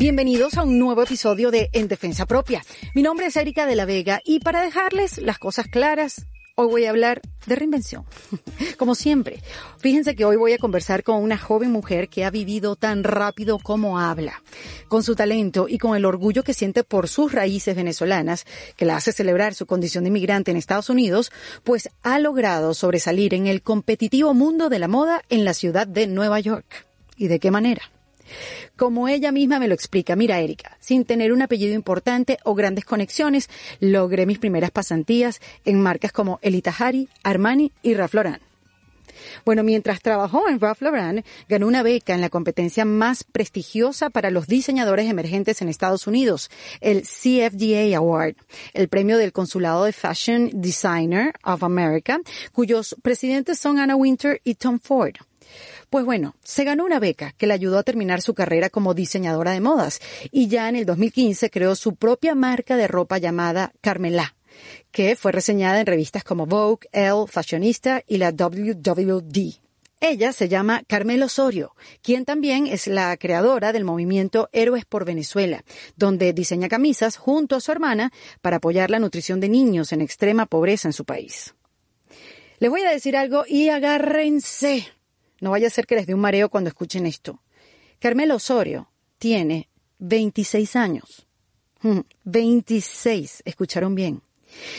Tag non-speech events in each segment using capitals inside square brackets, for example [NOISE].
Bienvenidos a un nuevo episodio de En Defensa Propia. Mi nombre es Erika de la Vega y para dejarles las cosas claras, hoy voy a hablar de reinvención. [LAUGHS] Como siempre, fíjense que hoy voy a conversar con una joven mujer que ha vivido tan rápido como habla. Con su talento y con el orgullo que siente por sus raíces venezolanas, que la hace celebrar su condición de inmigrante en Estados Unidos, pues ha logrado sobresalir en el competitivo mundo de la moda en la ciudad de Nueva York. ¿Y de qué manera? Como ella misma me lo explica, mira Erika, sin tener un apellido importante o grandes conexiones, logré mis primeras pasantías en marcas como Elita Hari, Armani y Ralph Lauren. Bueno, mientras trabajó en Ralph Lauren, ganó una beca en la competencia más prestigiosa para los diseñadores emergentes en Estados Unidos, el CFDA Award, el premio del Consulado de Fashion Designer of America, cuyos presidentes son Anna Winter y Tom Ford. Pues bueno, se ganó una beca que le ayudó a terminar su carrera como diseñadora de modas y ya en el 2015 creó su propia marca de ropa llamada Carmelá que fue reseñada en revistas como Vogue, Elle, Fashionista y la WWD. Ella se llama Carmelo Osorio, quien también es la creadora del movimiento Héroes por Venezuela, donde diseña camisas junto a su hermana para apoyar la nutrición de niños en extrema pobreza en su país. Les voy a decir algo y agárrense, no vaya a ser que les dé un mareo cuando escuchen esto. Carmelo Osorio tiene 26 años. 26, escucharon bien.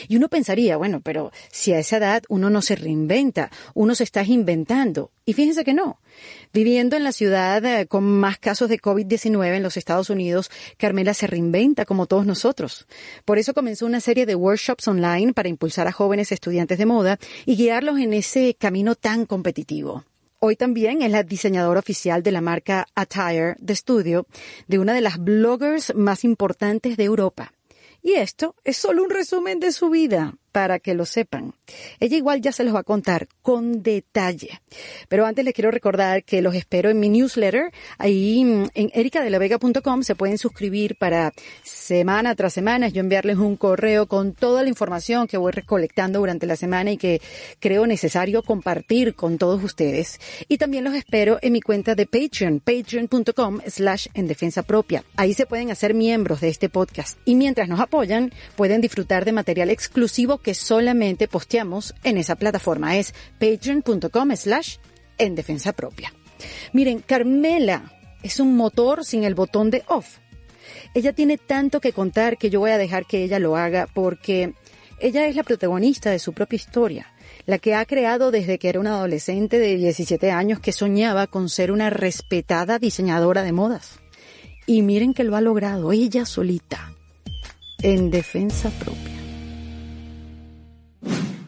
Y uno pensaría, bueno, pero si a esa edad uno no se reinventa, uno se está inventando. Y fíjense que no. Viviendo en la ciudad eh, con más casos de COVID-19 en los Estados Unidos, Carmela se reinventa como todos nosotros. Por eso comenzó una serie de workshops online para impulsar a jóvenes estudiantes de moda y guiarlos en ese camino tan competitivo. Hoy también es la diseñadora oficial de la marca Attire de estudio de una de las bloggers más importantes de Europa. Y esto es solo un resumen de su vida para que lo sepan. Ella igual ya se los va a contar con detalle. Pero antes les quiero recordar que los espero en mi newsletter. Ahí mm, en ericadelavega.com se pueden suscribir para semana tras semana yo enviarles un correo con toda la información que voy recolectando durante la semana y que creo necesario compartir con todos ustedes. Y también los espero en mi cuenta de Patreon, patreon.com slash en defensa propia. Ahí se pueden hacer miembros de este podcast. Y mientras nos apoyan, pueden disfrutar de material exclusivo que solamente posteamos en esa plataforma. Es patreon.com slash en defensa propia. Miren, Carmela es un motor sin el botón de off. Ella tiene tanto que contar que yo voy a dejar que ella lo haga porque ella es la protagonista de su propia historia, la que ha creado desde que era una adolescente de 17 años que soñaba con ser una respetada diseñadora de modas. Y miren que lo ha logrado ella solita, en defensa propia.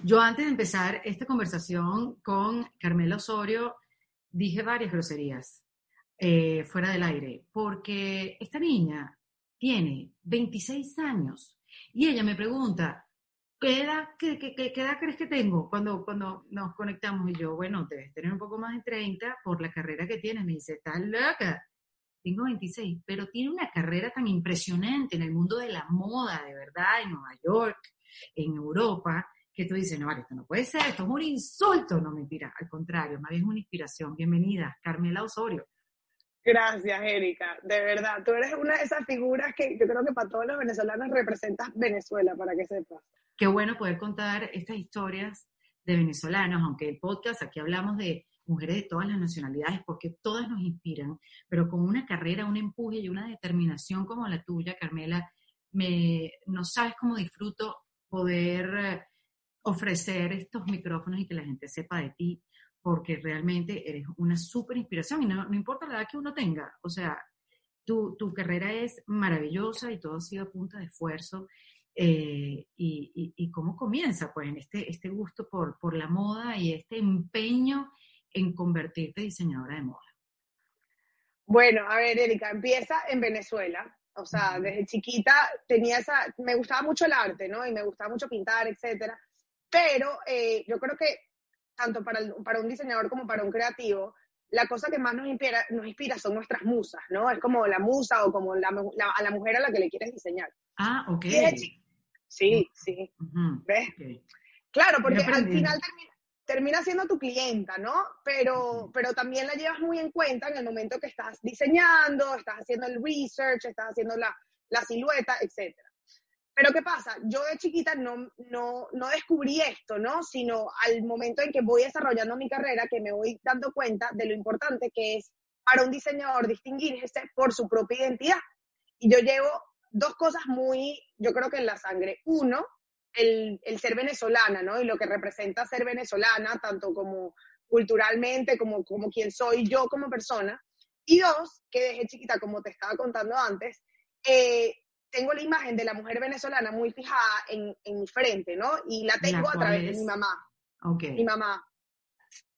Yo antes de empezar esta conversación con Carmela Osorio dije varias groserías eh, fuera del aire, porque esta niña tiene 26 años y ella me pregunta, ¿qué edad, qué, edad crees que tengo cuando, cuando nos conectamos? Y yo, bueno, debes tener un poco más de 30 por la carrera que tienes. Me dice, estás loca. Tengo 26, pero tiene una carrera tan impresionante en el mundo de la moda, de verdad, en Nueva York, en Europa, que tú dices, no, vale, esto no puede ser, esto es un insulto. No, mentira, al contrario, más bien es una inspiración. Bienvenida, Carmela Osorio. Gracias, Erika. De verdad, tú eres una de esas figuras que yo creo que para todos los venezolanos representas Venezuela, para que sepas. Qué bueno poder contar estas historias de venezolanos, aunque el podcast aquí hablamos de mujeres de todas las nacionalidades, porque todas nos inspiran, pero con una carrera, un empuje y una determinación como la tuya, Carmela, me, no sabes cómo disfruto poder ofrecer estos micrófonos y que la gente sepa de ti, porque realmente eres una súper inspiración y no, no, importa la edad que uno tenga, o sea, tu, tu, carrera es maravillosa y todo ha sido a punta de esfuerzo. Eh, y, y, cómo comienza, pues, en este, este gusto por, por la moda y este empeño en convertirte diseñadora de moda? Bueno, a ver, Erika, empieza en Venezuela. O sea, desde chiquita tenía esa, me gustaba mucho el arte, ¿no? Y me gustaba mucho pintar, etcétera. Pero eh, yo creo que tanto para, para un diseñador como para un creativo, la cosa que más nos inspira, nos inspira son nuestras musas, ¿no? Es como la musa o como la, a la mujer a la que le quieres diseñar. Ah, ok. Sí, sí. ¿Ves? Claro, porque al final termina, termina siendo tu clienta, ¿no? Pero, pero también la llevas muy en cuenta en el momento que estás diseñando, estás haciendo el research, estás haciendo la, la silueta, etc. Pero ¿qué pasa? Yo de chiquita no, no, no descubrí esto, ¿no? Sino al momento en que voy desarrollando mi carrera, que me voy dando cuenta de lo importante que es para un diseñador distinguirse por su propia identidad. Y yo llevo dos cosas muy, yo creo que en la sangre. Uno, el, el, ser venezolana, ¿no? Y lo que representa ser venezolana, tanto como culturalmente, como, como quien soy yo como persona. Y dos, que desde chiquita, como te estaba contando antes, eh, tengo la imagen de la mujer venezolana muy fijada en, en mi frente, ¿no? Y la tengo a través de mi mamá. Okay. Mi mamá,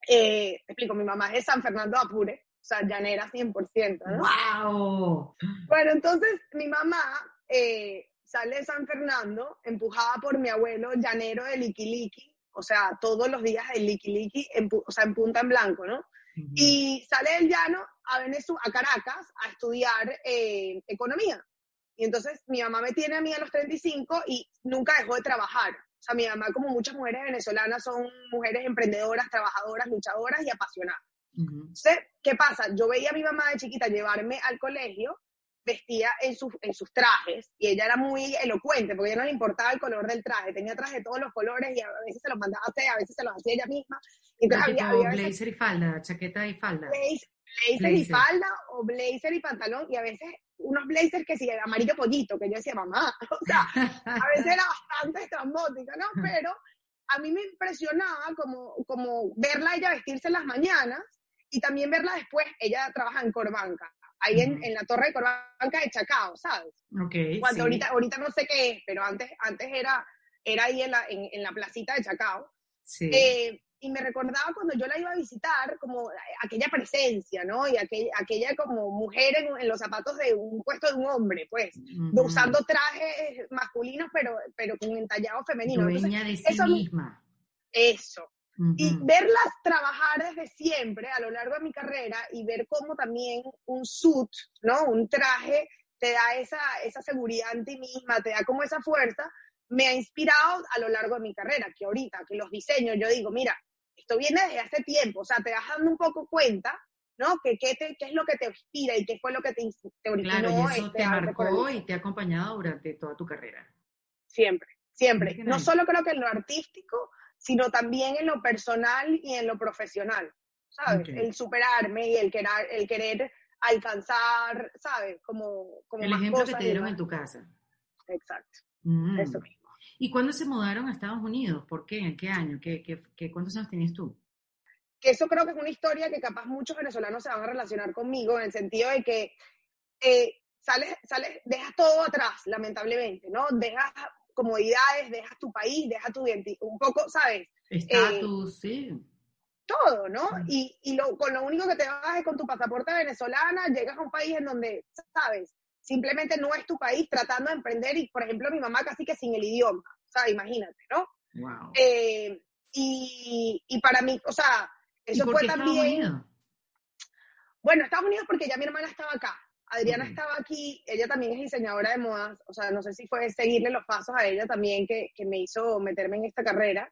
eh, te explico, mi mamá es de San Fernando de Apure, o sea, llanera 100%, ¿no? ¡Wow! Bueno, entonces mi mamá eh, sale de San Fernando, empujada por mi abuelo llanero de Liquiliqui, o sea, todos los días de Liquiliqui, en, o sea, en punta en blanco, ¿no? Uh -huh. Y sale del llano a, Venezuela, a Caracas a estudiar eh, economía. Y entonces mi mamá me tiene a mí a los 35 y nunca dejó de trabajar. O sea, mi mamá, como muchas mujeres venezolanas, son mujeres emprendedoras, trabajadoras, luchadoras y apasionadas. Uh -huh. Entonces, ¿qué pasa? Yo veía a mi mamá de chiquita llevarme al colegio vestía en, sus en sus trajes y ella era muy elocuente porque a ella no le importaba el color del traje, tenía traje de todos los colores y a veces se los mandaba a hacer, a veces se los hacía ella misma. Entonces, había, había blazer veces, y falda, chaqueta y falda. Blazer, blazer, blazer, y falda o blazer y pantalón y a veces unos blazers que sí, amarillo pollito, que yo decía, mamá, [LAUGHS] o sea, a veces era bastante estrambótica, ¿no? Pero a mí me impresionaba como, como verla ella vestirse en las mañanas y también verla después, ella trabaja en Corbanca, ahí en, en, la torre de Corbanca de Chacao, ¿sabes? Okay, Cuando sí. ahorita, ahorita no sé qué es, pero antes, antes era, era ahí en la, en, en la placita de Chacao. Sí. Eh, y me recordaba cuando yo la iba a visitar, como aquella presencia, ¿no? Y aquella, aquella como mujer en, en, los zapatos de un puesto de un hombre, pues, uh -huh. usando trajes masculinos, pero, pero con entallado femenino. Dueña Entonces, de sí eso, misma. Eso. Uh -huh. Y verlas trabajar desde siempre a lo largo de mi carrera y ver cómo también un suit, ¿no? Un traje te da esa, esa seguridad en ti misma, te da como esa fuerza, me ha inspirado a lo largo de mi carrera, que ahorita, que los diseños, yo digo, mira, esto viene desde hace tiempo, o sea, te vas dando un poco cuenta, ¿no? Que qué, te, qué es lo que te inspira y qué fue lo que te, te originó. Claro, y eso este, te marcó y te ha acompañado durante toda tu carrera. Siempre, siempre. No solo creo que en lo artístico, sino también en lo personal y en lo profesional, ¿sabes? Okay. El superarme y el querer, el querer alcanzar, ¿sabes? Como, como el más ejemplo cosas que te dieron en tu casa. Exacto. Mm. Eso mismo. ¿Y cuándo se mudaron a Estados Unidos? ¿Por qué? ¿En qué año? ¿Qué, qué, qué, ¿Cuántos años tenías tú? Que eso creo que es una historia que capaz muchos venezolanos se van a relacionar conmigo en el sentido de que eh, sales, sales, dejas todo atrás, lamentablemente, ¿no? Dejas comodidades, dejas tu país, dejas tu identidad, un poco, ¿sabes? Estatus, eh, sí. Todo, ¿no? Y, y lo, con lo único que te vas es con tu pasaporte venezolana, llegas a un país en donde, ¿sabes? Simplemente no es tu país tratando de emprender y, por ejemplo, mi mamá casi que sin el idioma, o sea, imagínate, ¿no? Wow. Eh, y, y para mí, o sea, eso fue también... Estados Unidos? Bueno, Estados Unidos porque ya mi hermana estaba acá. Adriana estaba aquí, ella también es diseñadora de modas, o sea, no sé si fue seguirle los pasos a ella también que, que me hizo meterme en esta carrera,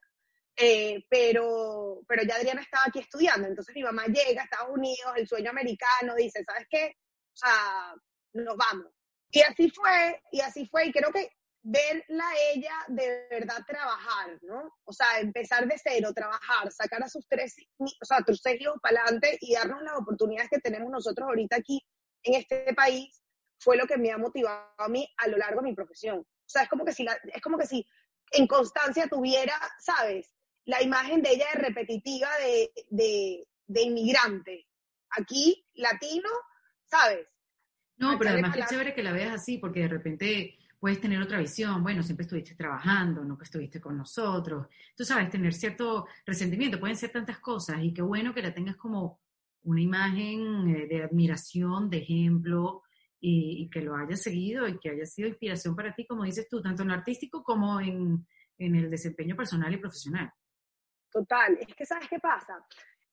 eh, pero, pero ya Adriana estaba aquí estudiando, entonces mi mamá llega a Estados Unidos, el sueño americano, dice, ¿sabes qué? O sea, nos vamos. Y así fue, y así fue, y creo que verla a ella de verdad trabajar, ¿no? O sea, empezar de cero, trabajar, sacar a sus tres, o sea, tus seis hijos para adelante y darnos las oportunidades que tenemos nosotros ahorita aquí en este país, fue lo que me ha motivado a mí a lo largo de mi profesión. O sea, es como que si, la, es como que si en constancia tuviera, ¿sabes? La imagen de ella de repetitiva de, de inmigrante. Aquí, latino, ¿sabes? No, pero además qué chévere que la veas así, porque de repente puedes tener otra visión. Bueno, siempre estuviste trabajando, nunca estuviste con nosotros. Tú sabes, tener cierto resentimiento, pueden ser tantas cosas, y qué bueno que la tengas como una imagen eh, de admiración, de ejemplo, y, y que lo hayas seguido y que haya sido inspiración para ti, como dices tú, tanto en lo artístico como en, en el desempeño personal y profesional. Total, es que ¿sabes qué pasa?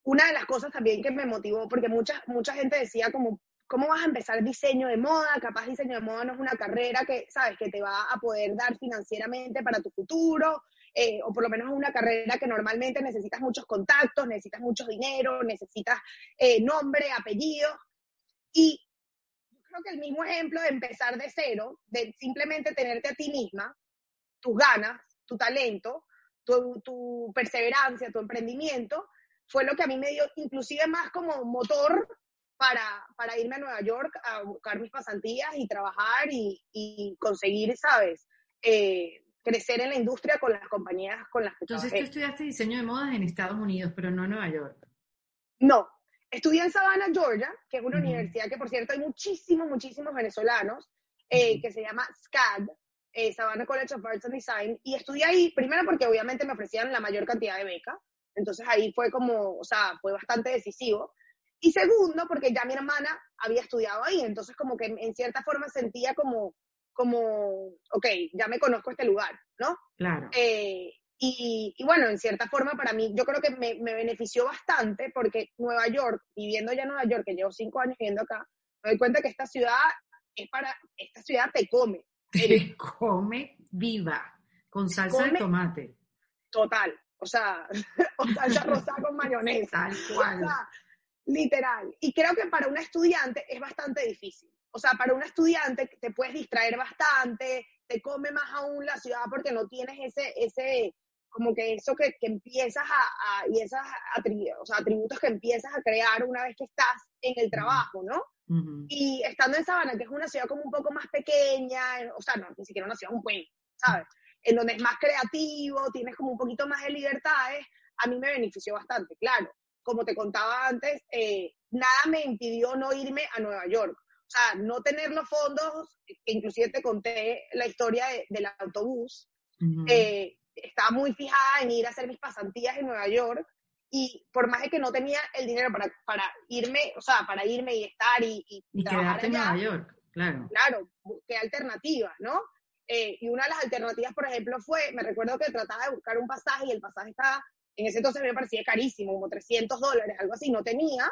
Una de las cosas también que me motivó, porque mucha, mucha gente decía como, ¿cómo vas a empezar diseño de moda? Capaz diseño de moda no es una carrera que, ¿sabes? Que te va a poder dar financieramente para tu futuro eh, o por lo menos una carrera que normalmente necesitas muchos contactos, necesitas mucho dinero, necesitas eh, nombre, apellido. Y creo que el mismo ejemplo de empezar de cero, de simplemente tenerte a ti misma, tus ganas, tu talento, tu, tu perseverancia, tu emprendimiento, fue lo que a mí me dio inclusive más como motor para, para irme a Nueva York a buscar mis pasantías y trabajar y, y conseguir, ¿sabes? Eh, crecer en la industria con las compañías con las que Entonces tú estudiaste diseño de modas en Estados Unidos, pero no en Nueva York. No, estudié en Savannah, Georgia, que es una universidad que, por cierto, hay muchísimos, muchísimos venezolanos, eh, que se llama SCAD, eh, Savannah College of Arts and Design, y estudié ahí, primero porque obviamente me ofrecían la mayor cantidad de becas, entonces ahí fue como, o sea, fue bastante decisivo. Y segundo, porque ya mi hermana había estudiado ahí, entonces como que en cierta forma sentía como, como, ok, ya me conozco este lugar, ¿no? Claro. Eh, y, y, bueno, en cierta forma para mí, yo creo que me, me, benefició bastante porque Nueva York, viviendo ya en Nueva York, que llevo cinco años viviendo acá, me doy cuenta que esta ciudad es para, esta ciudad te come. Te come viva, con salsa come, de tomate. Total, o sea, [LAUGHS] o salsa rosada con mayonesa. Tal cual. O sea, literal. Y creo que para un estudiante es bastante difícil. O sea, para un estudiante te puedes distraer bastante, te come más aún la ciudad porque no tienes ese, ese como que eso que, que empiezas a, a, y esos atributos, o sea, atributos que empiezas a crear una vez que estás en el trabajo, ¿no? Uh -huh. Y estando en Sabana, que es una ciudad como un poco más pequeña, o sea, no, ni siquiera una ciudad, un pueblo, ¿sabes? En donde es más creativo, tienes como un poquito más de libertades, a mí me benefició bastante, claro. Como te contaba antes, eh, nada me impidió no irme a Nueva York. O sea, no tener los fondos, que inclusive te conté la historia de, del autobús, uh -huh. eh, estaba muy fijada en ir a hacer mis pasantías en Nueva York y por más de que no tenía el dinero para, para irme, o sea, para irme y estar y, y, y quedarte en Nueva York, claro. Claro, busqué alternativas, ¿no? Eh, y una de las alternativas, por ejemplo, fue, me recuerdo que trataba de buscar un pasaje y el pasaje estaba, en ese entonces me parecía carísimo, como 300 dólares, algo así, no tenía.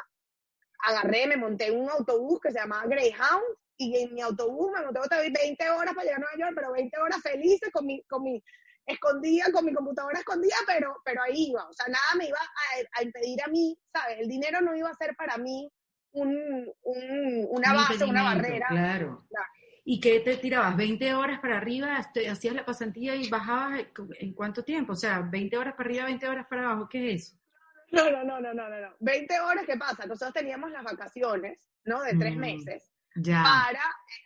Agarré, me monté en un autobús que se llamaba Greyhound y en mi autobús me monté otra vez 20 horas para llegar a Nueva York, pero 20 horas felices con mi, con mi escondida, con mi computadora escondida, pero, pero ahí iba. O sea, nada me iba a, a impedir a mí, ¿sabes? El dinero no iba a ser para mí un, un, una Un base, una barrera. Claro. Claro. ¿Y qué te tirabas? ¿20 horas para arriba? este, ¿Hacías la pasantía y bajabas en cuánto tiempo? O sea, 20 horas para arriba, 20 horas para abajo. ¿Qué es eso? No, no, no, no, no, no. 20 horas, ¿qué pasa? Nosotros teníamos las vacaciones, ¿no? De tres Mm, meses Ya. para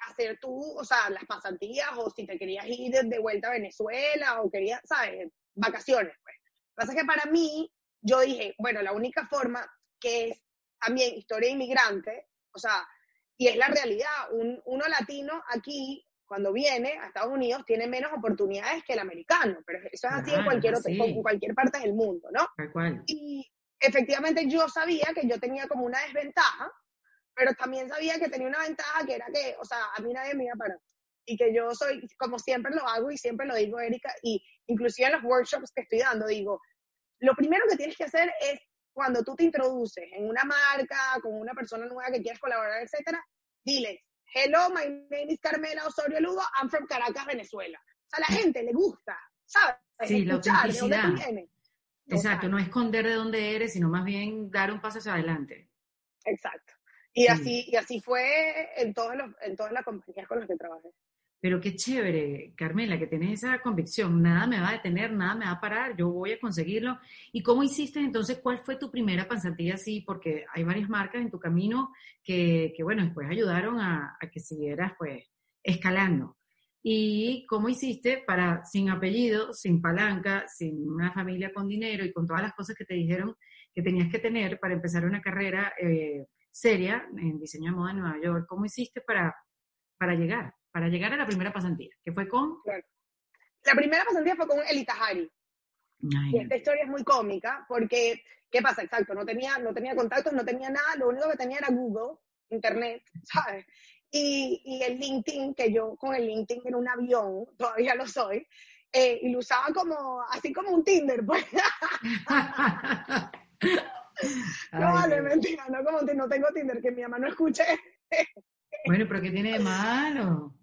hacer tú, o sea, las pasantías o si te querías ir de, vuelta a Venezuela o querías, ¿sabes? Vacaciones, pues. Lo que pasa es que para mí, yo dije, bueno, la única forma que es también historia inmigrante, o sea, y es la realidad, un, uno latino aquí, cuando viene a Estados Unidos, tiene menos oportunidades que el americano, pero eso es así en Claro, cualquier, otro, sí. en cualquier parte del mundo, ¿no? Tal cual. Y efectivamente yo sabía que yo tenía como una desventaja, pero también sabía que tenía una ventaja que era que, o sea, a mí nadie me iba a parar. Y que yo soy, como siempre lo hago y siempre lo digo, Erika, y inclusive en los workshops que estoy dando, digo, lo primero que tienes que hacer es cuando tú te introduces en una marca, con una persona nueva que quieres colaborar, etcétera, diles, hello, my name is Carmela Osorio Lugo, I'm from Caracas, Venezuela. O sea, a la gente le gusta, ¿sabes? Sí, la Escuchar de dónde tú autenticidad. Exacto, no esconder de dónde eres, sino más bien dar un paso hacia adelante. Exacto. Y Sí. así, y así fue en todos los, en todas las compañías con las que trabajé. Pero qué chévere, Carmela, que tienes esa convicción. Nada me va a detener, nada me va a parar, yo voy a conseguirlo. ¿Y cómo hiciste entonces? ¿Cuál fue tu primera pasantía así? Porque hay varias marcas en tu camino que, que bueno, después ayudaron a, a que siguieras pues escalando. ¿Y cómo hiciste para, sin apellido, sin palanca, sin una familia con dinero y con todas las cosas que te dijeron que tenías que tener para empezar una carrera eh, seria en diseño de moda en Nueva York? ¿Cómo hiciste para, para llegar? Para llegar a la primera pasantía, que fue con... La primera pasantía fue con Eli Tahari. Y esta historia es muy cómica porque, ¿qué pasa? Exacto, no tenía, no tenía contactos, no tenía nada, lo único que tenía era Google, Internet, [LAUGHS] ¿sabes? Y, y el LinkedIn, que yo con el LinkedIn en un avión, [LAUGHS] todavía lo soy, eh, y lo usaba como, así como un Tinder, pues. [LAUGHS] no, vale, mentira, no como no tengo Tinder, que mi mamá no escuche Bueno, pero ¿qué tiene de malo?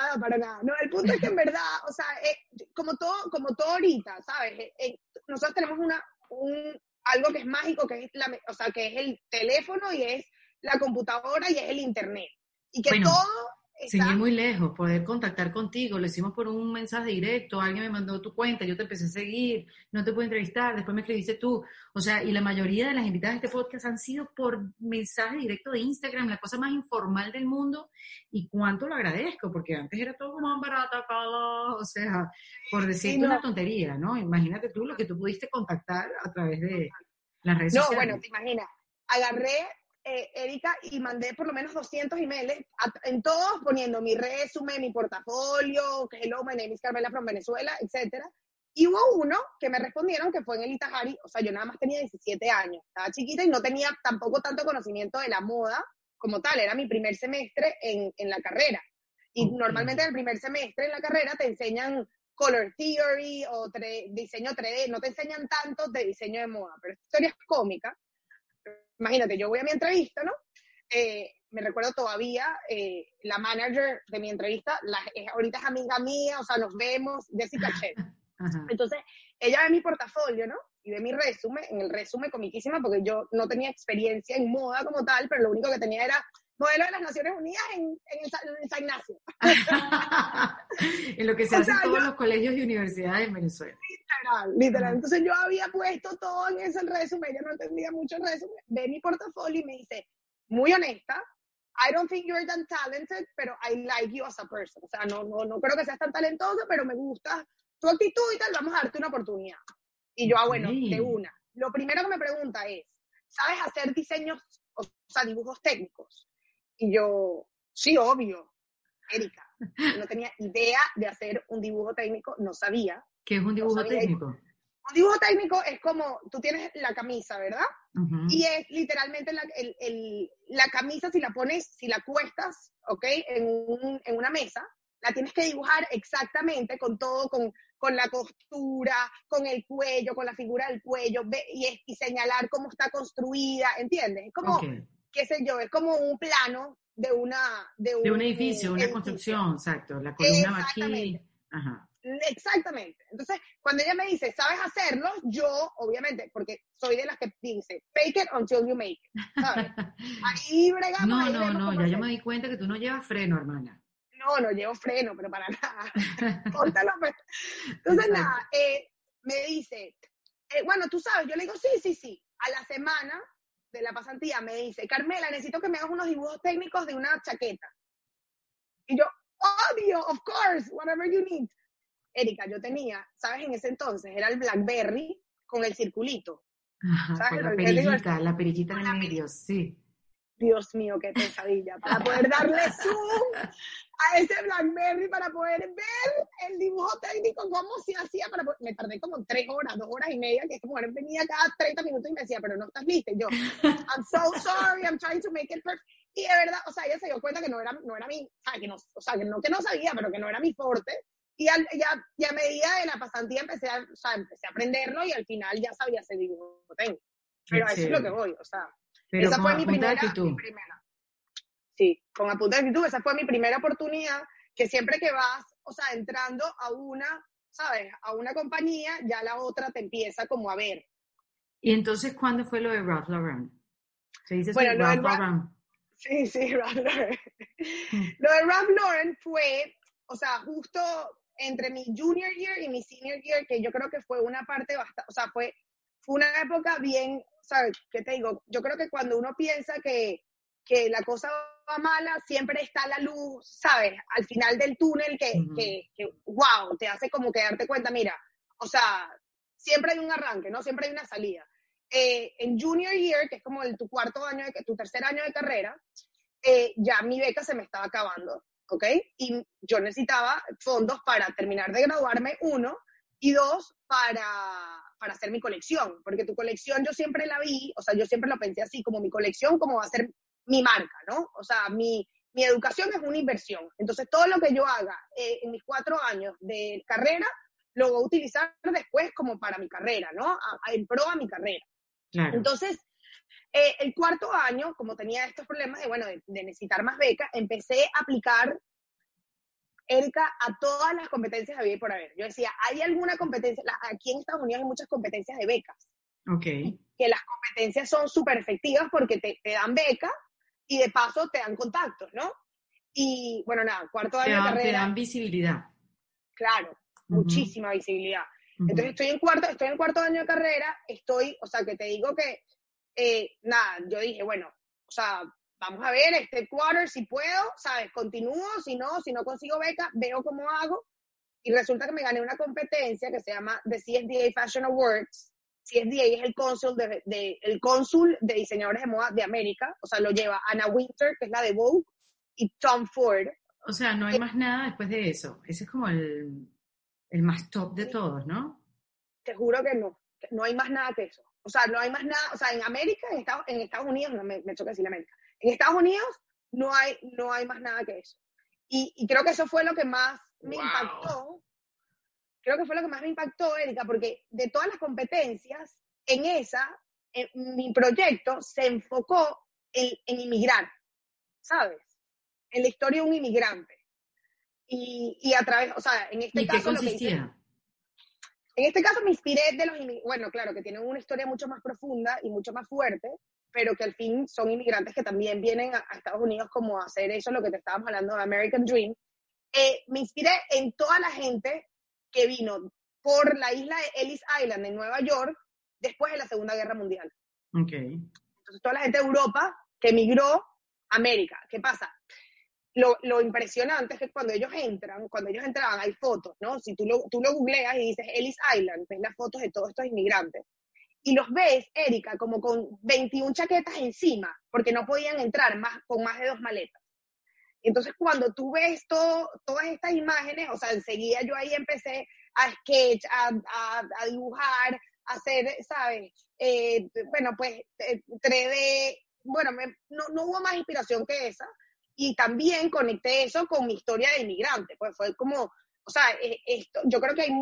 Nada, para nada. No, el punto es que en verdad, o sea, eh, como todo, como todo ahorita, ¿sabes? Eh, eh, nosotros tenemos una, un, algo que es mágico, que es, la, o sea, que es el teléfono y es la computadora y es el internet. Y que todo Seguir muy lejos, poder contactar contigo, lo hicimos por un mensaje directo, alguien me mandó tu cuenta, yo te empecé a seguir, no te puedo entrevistar, después me escribiste tú, o sea, y la mayoría de las invitadas de este podcast han sido por mensaje directo de Instagram, la cosa más informal del mundo, y cuánto lo agradezco, porque antes era todo como barata, o sea, por decirte una tontería, ¿no? Imagínate tú lo que tú pudiste contactar a través de las redes sociales. No, bueno, te imaginas, agarré eh, Erika, y mandé por lo menos 200 emails, en todos poniendo mi resumen, mi portafolio, hello, my name is Carmela from Venezuela, etcétera. Y hubo uno que me respondieron que fue en el Itajari, o sea, yo nada más tenía 17 años, estaba chiquita y no tenía tampoco tanto conocimiento de la moda como tal, era mi primer semestre en, en la carrera. Y normalmente en el primer semestre en la carrera te enseñan color theory o diseño 3D, no te enseñan tanto de diseño de moda, pero esta historia es cómica imagínate, yo voy a mi entrevista, ¿no? Eh, me recuerdo todavía, eh, la manager de mi entrevista, la, ahorita es amiga mía, o sea, nos vemos, Jessica [LAUGHS] Chen. Entonces, ella ve mi portafolio, ¿no? Y ve mi resumen, en el resumen comiquísima, porque yo no tenía experiencia en moda como tal, pero lo único que tenía era modelo de las Naciones Unidas en, en, San Ignacio. [LAUGHS] en lo que se hace en todos los colegios y universidades en Venezuela. Literal, literal. Entonces yo había puesto todo en ese resumen, ella no entendía mucho el resumen, ve mi portafolio y me dice, muy honesta, I don't think you're that talented, pero I like you as a person. O sea, no, no, no creo que seas tan talentosa, pero me gusta tu actitud y tal, vamos a darte una oportunidad. Y yo, ah, bueno, de una. Lo primero que me pregunta es, ¿sabes hacer diseños, o sea, dibujos técnicos? Y yo, sí, obvio, Erika. No tenía idea de hacer un dibujo técnico, no sabía. ¿Qué es un dibujo técnico? Un dibujo técnico es como, tú tienes la camisa, ¿verdad? Y es literalmente la, la, camisa, si la pones, si la cuestas, ¿ok? En, un, en una mesa, la tienes que dibujar exactamente con todo, con, con la costura, con el cuello, con la figura del cuello, y, y señalar cómo está construida, ¿entiendes? Es como, qué sé yo, es como un plano de una... De un, de un edificio, una construcción, exacto. La columna va aquí. Ajá. Exactamente. Entonces, cuando ella me dice, ¿sabes hacerlo? Yo, obviamente, porque soy de las que dice, fake it until you make it. ¿sabes? [LAUGHS] Ahí bregamos. No, no, no, ya yo me di cuenta que tú no llevas freno, hermana. No, no llevo freno, pero para nada. [LAUGHS] Pues. Entonces, nada, eh, me dice, eh, bueno, tú sabes, yo le digo, sí, sí, sí. A la semana de la pasantía me dice, Carmela, necesito que me hagas unos dibujos técnicos de una chaqueta. Y yo, obvio, of course, whatever you need. Erika, yo tenía, ¿sabes? En ese entonces era el Blackberry con el circulito. ¿sabes? la perillita, la perillita en el medio, sí. Dios mío, qué pesadilla. Para poder darle [LAUGHS] zoom a ese Blackberry, para poder ver el dibujo técnico, cómo se hacía. Para Me tardé como tres horas, dos horas y media, que esta mujer venía cada 30 minutos y me decía, pero no estás lista. Y yo, I'm so [LAUGHS] sorry, I'm trying to make it perfect. Y de verdad, o sea, ella se dio cuenta que no era, no era mi, o sea, que no, o sea, que no, que no sabía, pero que no era mi forte. Y ya, ya a medida de la pasantía empecé a, o sea, empecé a aprenderlo y al final ya sabía hacer dibujo técnico. Pero a eso es lo que voy, o sea. Pero esa fue mi primera, mi primera. Sí, con apunta de actitud, esa fue mi primera oportunidad, que siempre que vas, o sea, entrando a una, ¿sabes? A una compañía, ya la otra te empieza como a ver. ¿Y entonces cuándo fue lo de Ralph Lauren? ¿Se dice bueno, lo Ralph Lauren? [LAUGHS] Sí, sí, Ralph Lauren. Mm. lo de Ralph Lauren fue, o sea, justo entre mi junior year y mi senior year, que yo creo que fue una parte bastante, o sea, fue, fue una época bien, ¿sabes? ¿Qué te digo? Yo creo que cuando uno piensa que, que la cosa va mala, siempre está la luz, ¿sabes? Al final del túnel que, que, que, wow, te hace como que darte cuenta, mira, o sea, siempre hay un arranque, ¿no? Siempre hay una salida. Eh, en junior year, que es como el, tu cuarto año, de, tu tercer año de carrera, eh, ya mi beca se me estaba acabando. ¿ok? Y yo necesitaba fondos para terminar de graduarme, uno, y dos, para, para hacer mi colección, porque tu colección yo siempre la vi, o sea, yo siempre lo pensé así, como mi colección, como va a ser mi marca, ¿no? O sea, mi, mi educación es una inversión. Entonces, todo lo que yo haga eh, en mis cuatro años de carrera, lo voy a utilizar después como para mi carrera, ¿no? en pro a mi carrera. Entonces, eh, el cuarto año, como tenía estos problemas de, bueno, de, necesitar más becas, empecé a aplicar Erika, a todas las competencias había por haber. Yo decía, ¿hay alguna competencia? Aquí en Estados Unidos hay muchas competencias de becas. Ok. Que las competencias son súper efectivas porque te, te, dan beca y de paso te dan contactos, ¿no? Y bueno, nada, cuarto año de carrera. Te dan visibilidad. Claro, muchísima visibilidad. Entonces estoy en cuarto, estoy en cuarto año de carrera, estoy, o sea, que te digo que, eh, nada, yo dije, bueno, o sea, vamos a ver este quarter si puedo, ¿sabes? Continúo, si no, si no consigo beca, veo cómo hago. Y resulta que me gané una competencia que se llama The CSDA Fashion Awards. CSDA es el cónsul de, el cónsul de diseñadores de moda de América, o sea, lo lleva Anna Winter, que es la de Vogue, y Tom Ford. O sea, no hay más nada después de eso. Ese es como el, el más top de todos, ¿no? Te juro que no. No hay más nada que eso. O sea, no hay más nada. O sea, en América, en Estados, en Estados Unidos, no me, me choca decir América. En Estados Unidos no hay, no hay más nada que eso. Y, y creo que eso fue lo que más me impactó. Creo que fue lo que más me impactó, Erika, porque de todas las competencias, en esa, en, mi proyecto se enfocó en, en inmigrar, ¿sabes? En la historia de un inmigrante. Y, y, a través, o sea, en este ¿Y caso. Qué consistía? en este caso me inspiré de los bueno, claro, que tienen una historia mucho más profunda y mucho más fuerte, pero que al fin son inmigrantes que también vienen a, Estados Unidos como a hacer eso, lo que te estábamos hablando de American Dream. Eh, me inspiré en toda la gente que vino por la isla de Ellis Island en Nueva York después de la Segunda Guerra Mundial. Okay. Entonces, toda la gente de Europa que emigró a América. ¿Qué pasa? Lo, lo, impresionante es que cuando ellos entran, cuando ellos entraban, hay fotos, ¿no? Si tú lo, tú lo googleas y dices Ellis Island, ves las fotos de todos estos inmigrantes y los ves, Erika, como con 21 chaquetas encima, porque no podían entrar más, con más de dos maletas. Entonces, cuando tú ves todo, todas estas imágenes, o sea, enseguida yo ahí empecé a sketch, a, dibujar, a hacer, ¿sabes? Eh, bueno, pues 3D, eh, bueno, no, no, hubo más inspiración que esa. Y también conecté eso con mi historia de inmigrante, pues fue como, o sea, e, esto, yo creo que hay,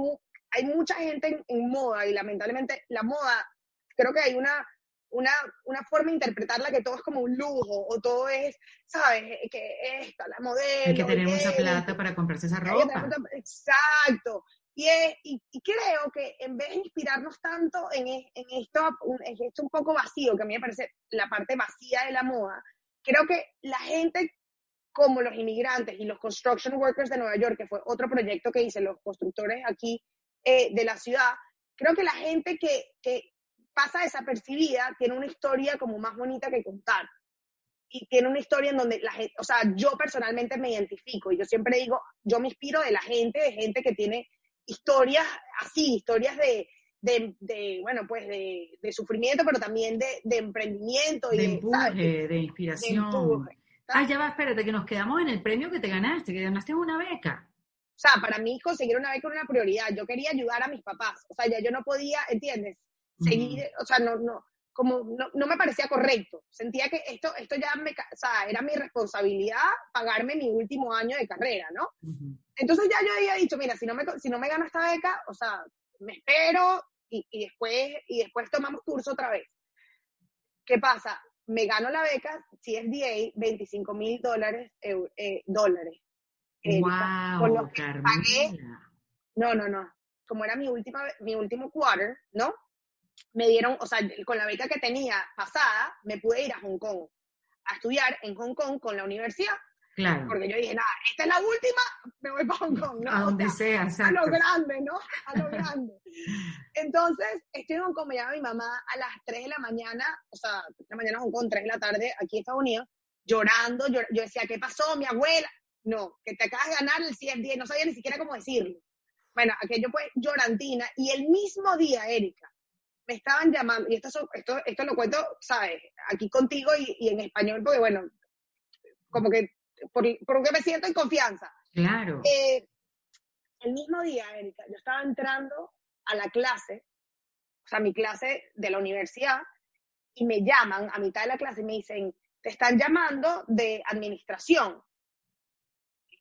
hay mucha gente en, moda y lamentablemente la moda, creo que hay una, una, una forma de interpretarla que todo es como un lujo o todo es, ¿sabes? Que esta, la modelo. Hay que tener mucha plata para comprarse esa ropa. Exacto. Y, es, y, creo que en vez de inspirarnos tanto en, en, esto, en esto un poco vacío, que a mí me parece la parte vacía de la moda, creo que la gente como los inmigrantes y los construction workers de Nueva York, que fue otro proyecto que hice, los constructores aquí eh, de la ciudad, creo que la gente que, que pasa desapercibida tiene una historia como más bonita que contar. Y tiene una historia en donde la gente, o sea, yo personalmente me identifico y yo siempre digo, yo me inspiro de la gente, de gente que tiene historias así, historias de, de, de bueno, pues de, de, sufrimiento, pero también de, de emprendimiento. De, y empuje, de inspiración. Ah, ya va, espérate, que nos quedamos en el premio que te ganaste, que ganaste una beca. O sea, para mí conseguir una beca era una prioridad. Yo quería ayudar a mis papás. O sea, ya yo no podía, ¿entiendes? Seguir, o sea, no, no, como no, no, me parecía correcto. Sentía que esto, esto ya me, o sea, era mi responsabilidad pagarme mi último año de carrera, ¿no? Entonces ya yo había dicho, mira, si no me, si no me gano esta beca, o sea, me espero y, y después, y después tomamos curso otra vez. ¿Qué pasa? Me gano la beca, CSDA, 25 mil dólares, eh, dólares wow, no, no, no. Como era mi última, mi último quarter, ¿no? Me dieron, o sea, con la beca que tenía pasada, me pude ir a Hong Kong a estudiar en Hong Kong con la universidad. Claro. Porque yo dije, nada, esta es la última, me voy para Hong Kong, ¿no? A donde sea, A lo grande, ¿no? A lo [LAUGHS] grande. Entonces, estoy en Hong Kong, me llama mi mamá a las 3 de la mañana, o sea, 3 de la mañana en Hong Kong, 3 de la tarde aquí en Estados Unidos, llorando, yo decía, ¿qué pasó? Mi abuela, no, que te acabas de ganar el CFD, no sabía ni siquiera cómo decirlo. Bueno, aquello fue llorantina. Y el mismo día, Erika, me estaban llamando, y esto, esto, esto lo cuento, ¿sabes? Aquí contigo y, en español, porque bueno, como que, por, porque me siento en confianza. Claro. Eh, el mismo día, Erika, yo estaba entrando a la clase, o sea, mi clase de la universidad, y me llaman a mitad de la clase y me dicen, te están llamando de administración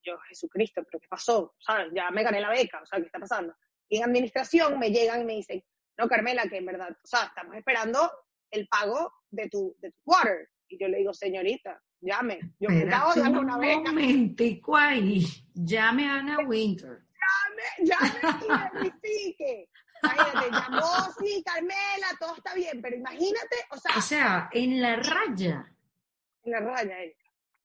yo, Jesucristo, ¿pero qué pasó? ¿Sabes? Ya me gané la beca, o sea, ¿qué está pasando? Y en administración me llegan y me dicen, no, Carmela, que en verdad, o sea, estamos esperando el pago de tu, de tu quarter. Y yo le digo, señorita, llame. Yo Espera acabo de un una beca. momentico ahí. Llame a Ana Winter. Llame, llame y verifique. Imagínate, llamó, sí, Carmela, todo está bien, pero imagínate, o sea, O sea, en la raya. en la raya,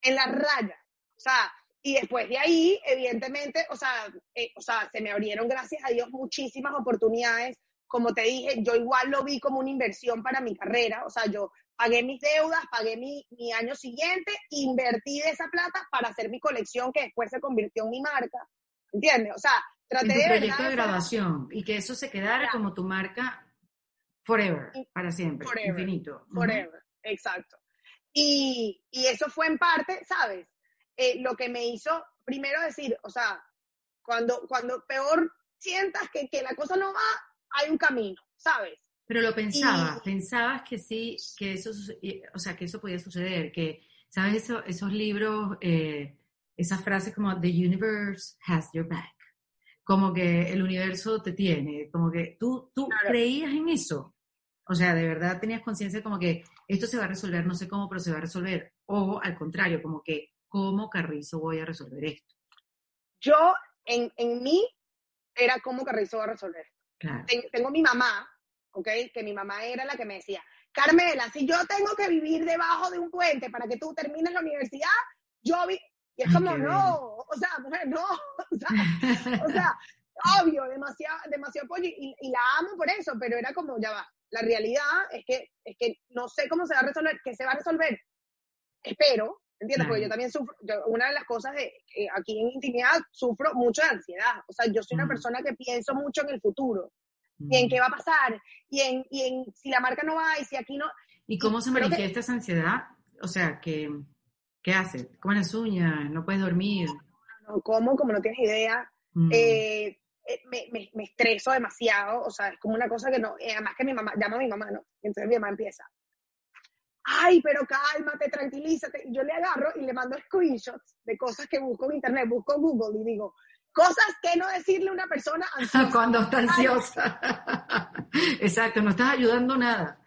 en la raya. O sea, y después de ahí, evidentemente, o sea, eh, o sea, se me abrieron, gracias a Dios, muchísimas oportunidades. Como te dije, yo igual lo vi como una inversión para mi carrera. O sea, yo pagué mis deudas, pagué mi, mi año siguiente, invertí de esa plata para hacer mi colección que después se convirtió en mi marca. ¿Entiendes? O sea, traté En tu de proyecto de graduación. Y que eso se quedara Ya. como tu marca forever, para siempre, forever, infinito. Forever, exacto. Y, y eso fue en parte, ¿sabes? Eh, lo que me hizo primero decir, o sea, cuando, cuando peor sientas que, que la cosa no va, hay un camino, ¿sabes? Pero lo pensabas, Y- pensabas que sí, que eso, o sea, que eso podía suceder, que, ¿sabes? Eso- esos libros, eh, esas frases como The universe has your back, como que el universo te tiene, como que tú, tú Claro. creías en eso. O sea, de verdad tenías conciencia como que esto se va a resolver, no sé cómo, pero se va a resolver. O al contrario, como que, ¿cómo Carrizo voy a resolver esto? Yo, en, en mí, era como Carrizo va a resolver. Claro. Tengo mi mamá, ¿ok? Que mi mamá era la que me decía, Carmela, si yo tengo que vivir debajo de un puente para que tú termines la universidad, yo vi... Y es Ay, como, no, o sea, mujer, no, [LAUGHS] o sea, o sea, obvio, demasiado, demasiado pollo y, y la amo por eso, pero era como, ya va, la realidad es que, es que no sé cómo se va a resolver, que se va a resolver, espero, ¿entiendes? Porque yo también sufro, yo- una de las cosas de, eh, aquí en intimidad, sufro mucho de ansiedad, o sea, yo soy una persona que pienso mucho en el futuro, y en qué va a pasar, y en, y en si la marca no va, y si aquí no, ¿Y cómo se que- manifiesta esa ansiedad? O sea, ¿qué, qué haces? ¿Comes las uñas? ¿No puedes dormir? no como, como no tienes idea, Mm. eh, eh, me, me, me estreso demasiado, o sea, es como una cosa que no, eh, además que mi mamá, llama a mi mamá, ¿no? Entonces mi mamá empieza, ay, pero cálmate, tranquilízate, y yo le agarro y le mando screenshots de cosas que busco en internet, busco Google y digo, cosas que no decirle a una persona [LAUGHS] ansiosa. Cuando está ansiosa. Exacto, no estás ayudando nada.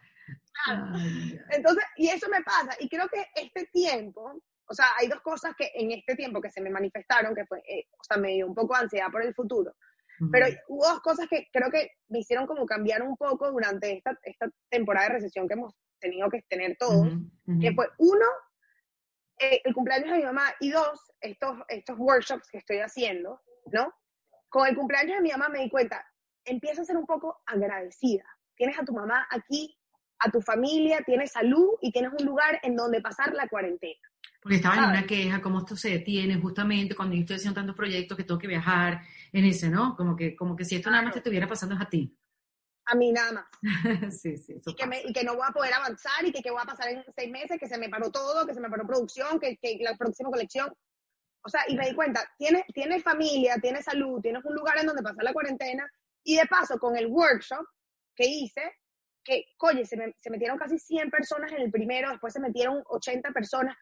Ay. Entonces, y eso me pasa, y creo que este tiempo, o sea, hay dos cosas que en este tiempo que se me manifestaron, que fue, eh, o sea, me dio un poco de ansiedad por el futuro, pero hubo dos cosas que creo que me hicieron como cambiar un poco durante esta, esta temporada de recesión que hemos tenido que tener todos, Ujú, ujú. que fue uno, eh, el cumpleaños de mi mamá, y dos, estos, estos workshops que estoy haciendo, ¿no? Con el cumpleaños de mi mamá me di cuenta, empiezo a ser un poco agradecida. Tienes a tu mamá aquí, a tu familia, tienes salud y tienes un lugar en donde pasar la cuarentena. Porque estaba en una queja, cómo esto se detiene justamente cuando yo estoy haciendo tantos proyectos que tengo que viajar en ese, ¿no? Como que, como que si esto nada más te estuviera pasando es a ti. A mí nada más. [LAUGHS] sí, sí, Y que, me- pasa. y que no voy a poder avanzar y que qué va a pasar en seis meses, que se me paró todo, que se me paró producción, que, que la próxima colección. O sea, y me di cuenta, tienes, tienes familia, tienes salud, tienes un lugar en donde pasar la cuarentena. Y de paso, con el workshop que hice, que, oye, se, me- se metieron casi 100 personas en el primero, después se metieron 80 personas.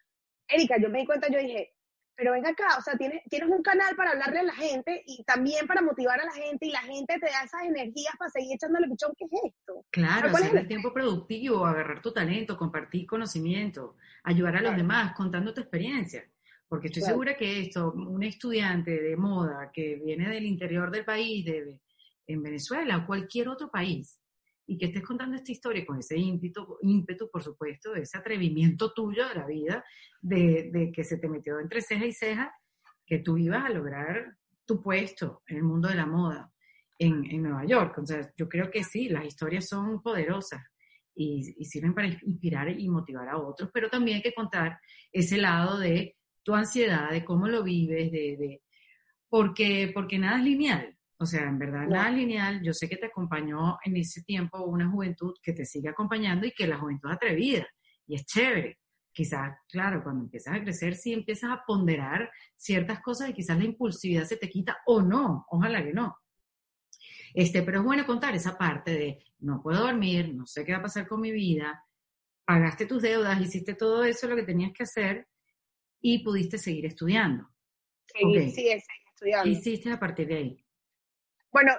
Erika, yo me di cuenta, yo dije, pero ven acá, o sea, tienes, tienes un canal para hablarle a la gente y también para motivar a la gente y la gente te da esas energías para seguir echándole pichón, ¿qué es esto? Claro, ¿Cuál es hacer el tiempo productivo, agarrar tu talento, compartir conocimiento, ayudar a los demás contando tu experiencia. Porque estoy Claro. segura que esto, un estudiante de moda que viene del interior del país, de, en Venezuela o cualquier otro país, y que estés contando esta historia con ese ímpetu, ímpetu, por supuesto, ese atrevimiento tuyo de la vida, de, de que se te metió entre ceja y ceja, que tú ibas a lograr tu puesto en el mundo de la moda en, en Nueva York. O sea, yo creo que sí, las historias son poderosas y, y sirven para inspirar y motivar a otros, pero también hay que contar ese lado de tu ansiedad, de cómo lo vives, de, de porque, porque nada es lineal. O sea, en verdad, nada lineal. Yo sé que te acompañó en ese tiempo una juventud que te sigue acompañando y que la juventud es atrevida y es chévere. Quizás, claro, cuando empiezas a crecer, sí empiezas a ponderar ciertas cosas y quizás la impulsividad se te quita o no, ojalá que no. Este, pero es bueno contar esa parte de no puedo dormir, no sé qué va a pasar con mi vida, pagaste tus deudas, hiciste todo eso lo que tenías que hacer y pudiste seguir estudiando. Seguir, Ok. sí, seguir estudiando. ¿Qué hiciste a partir de ahí? Bueno,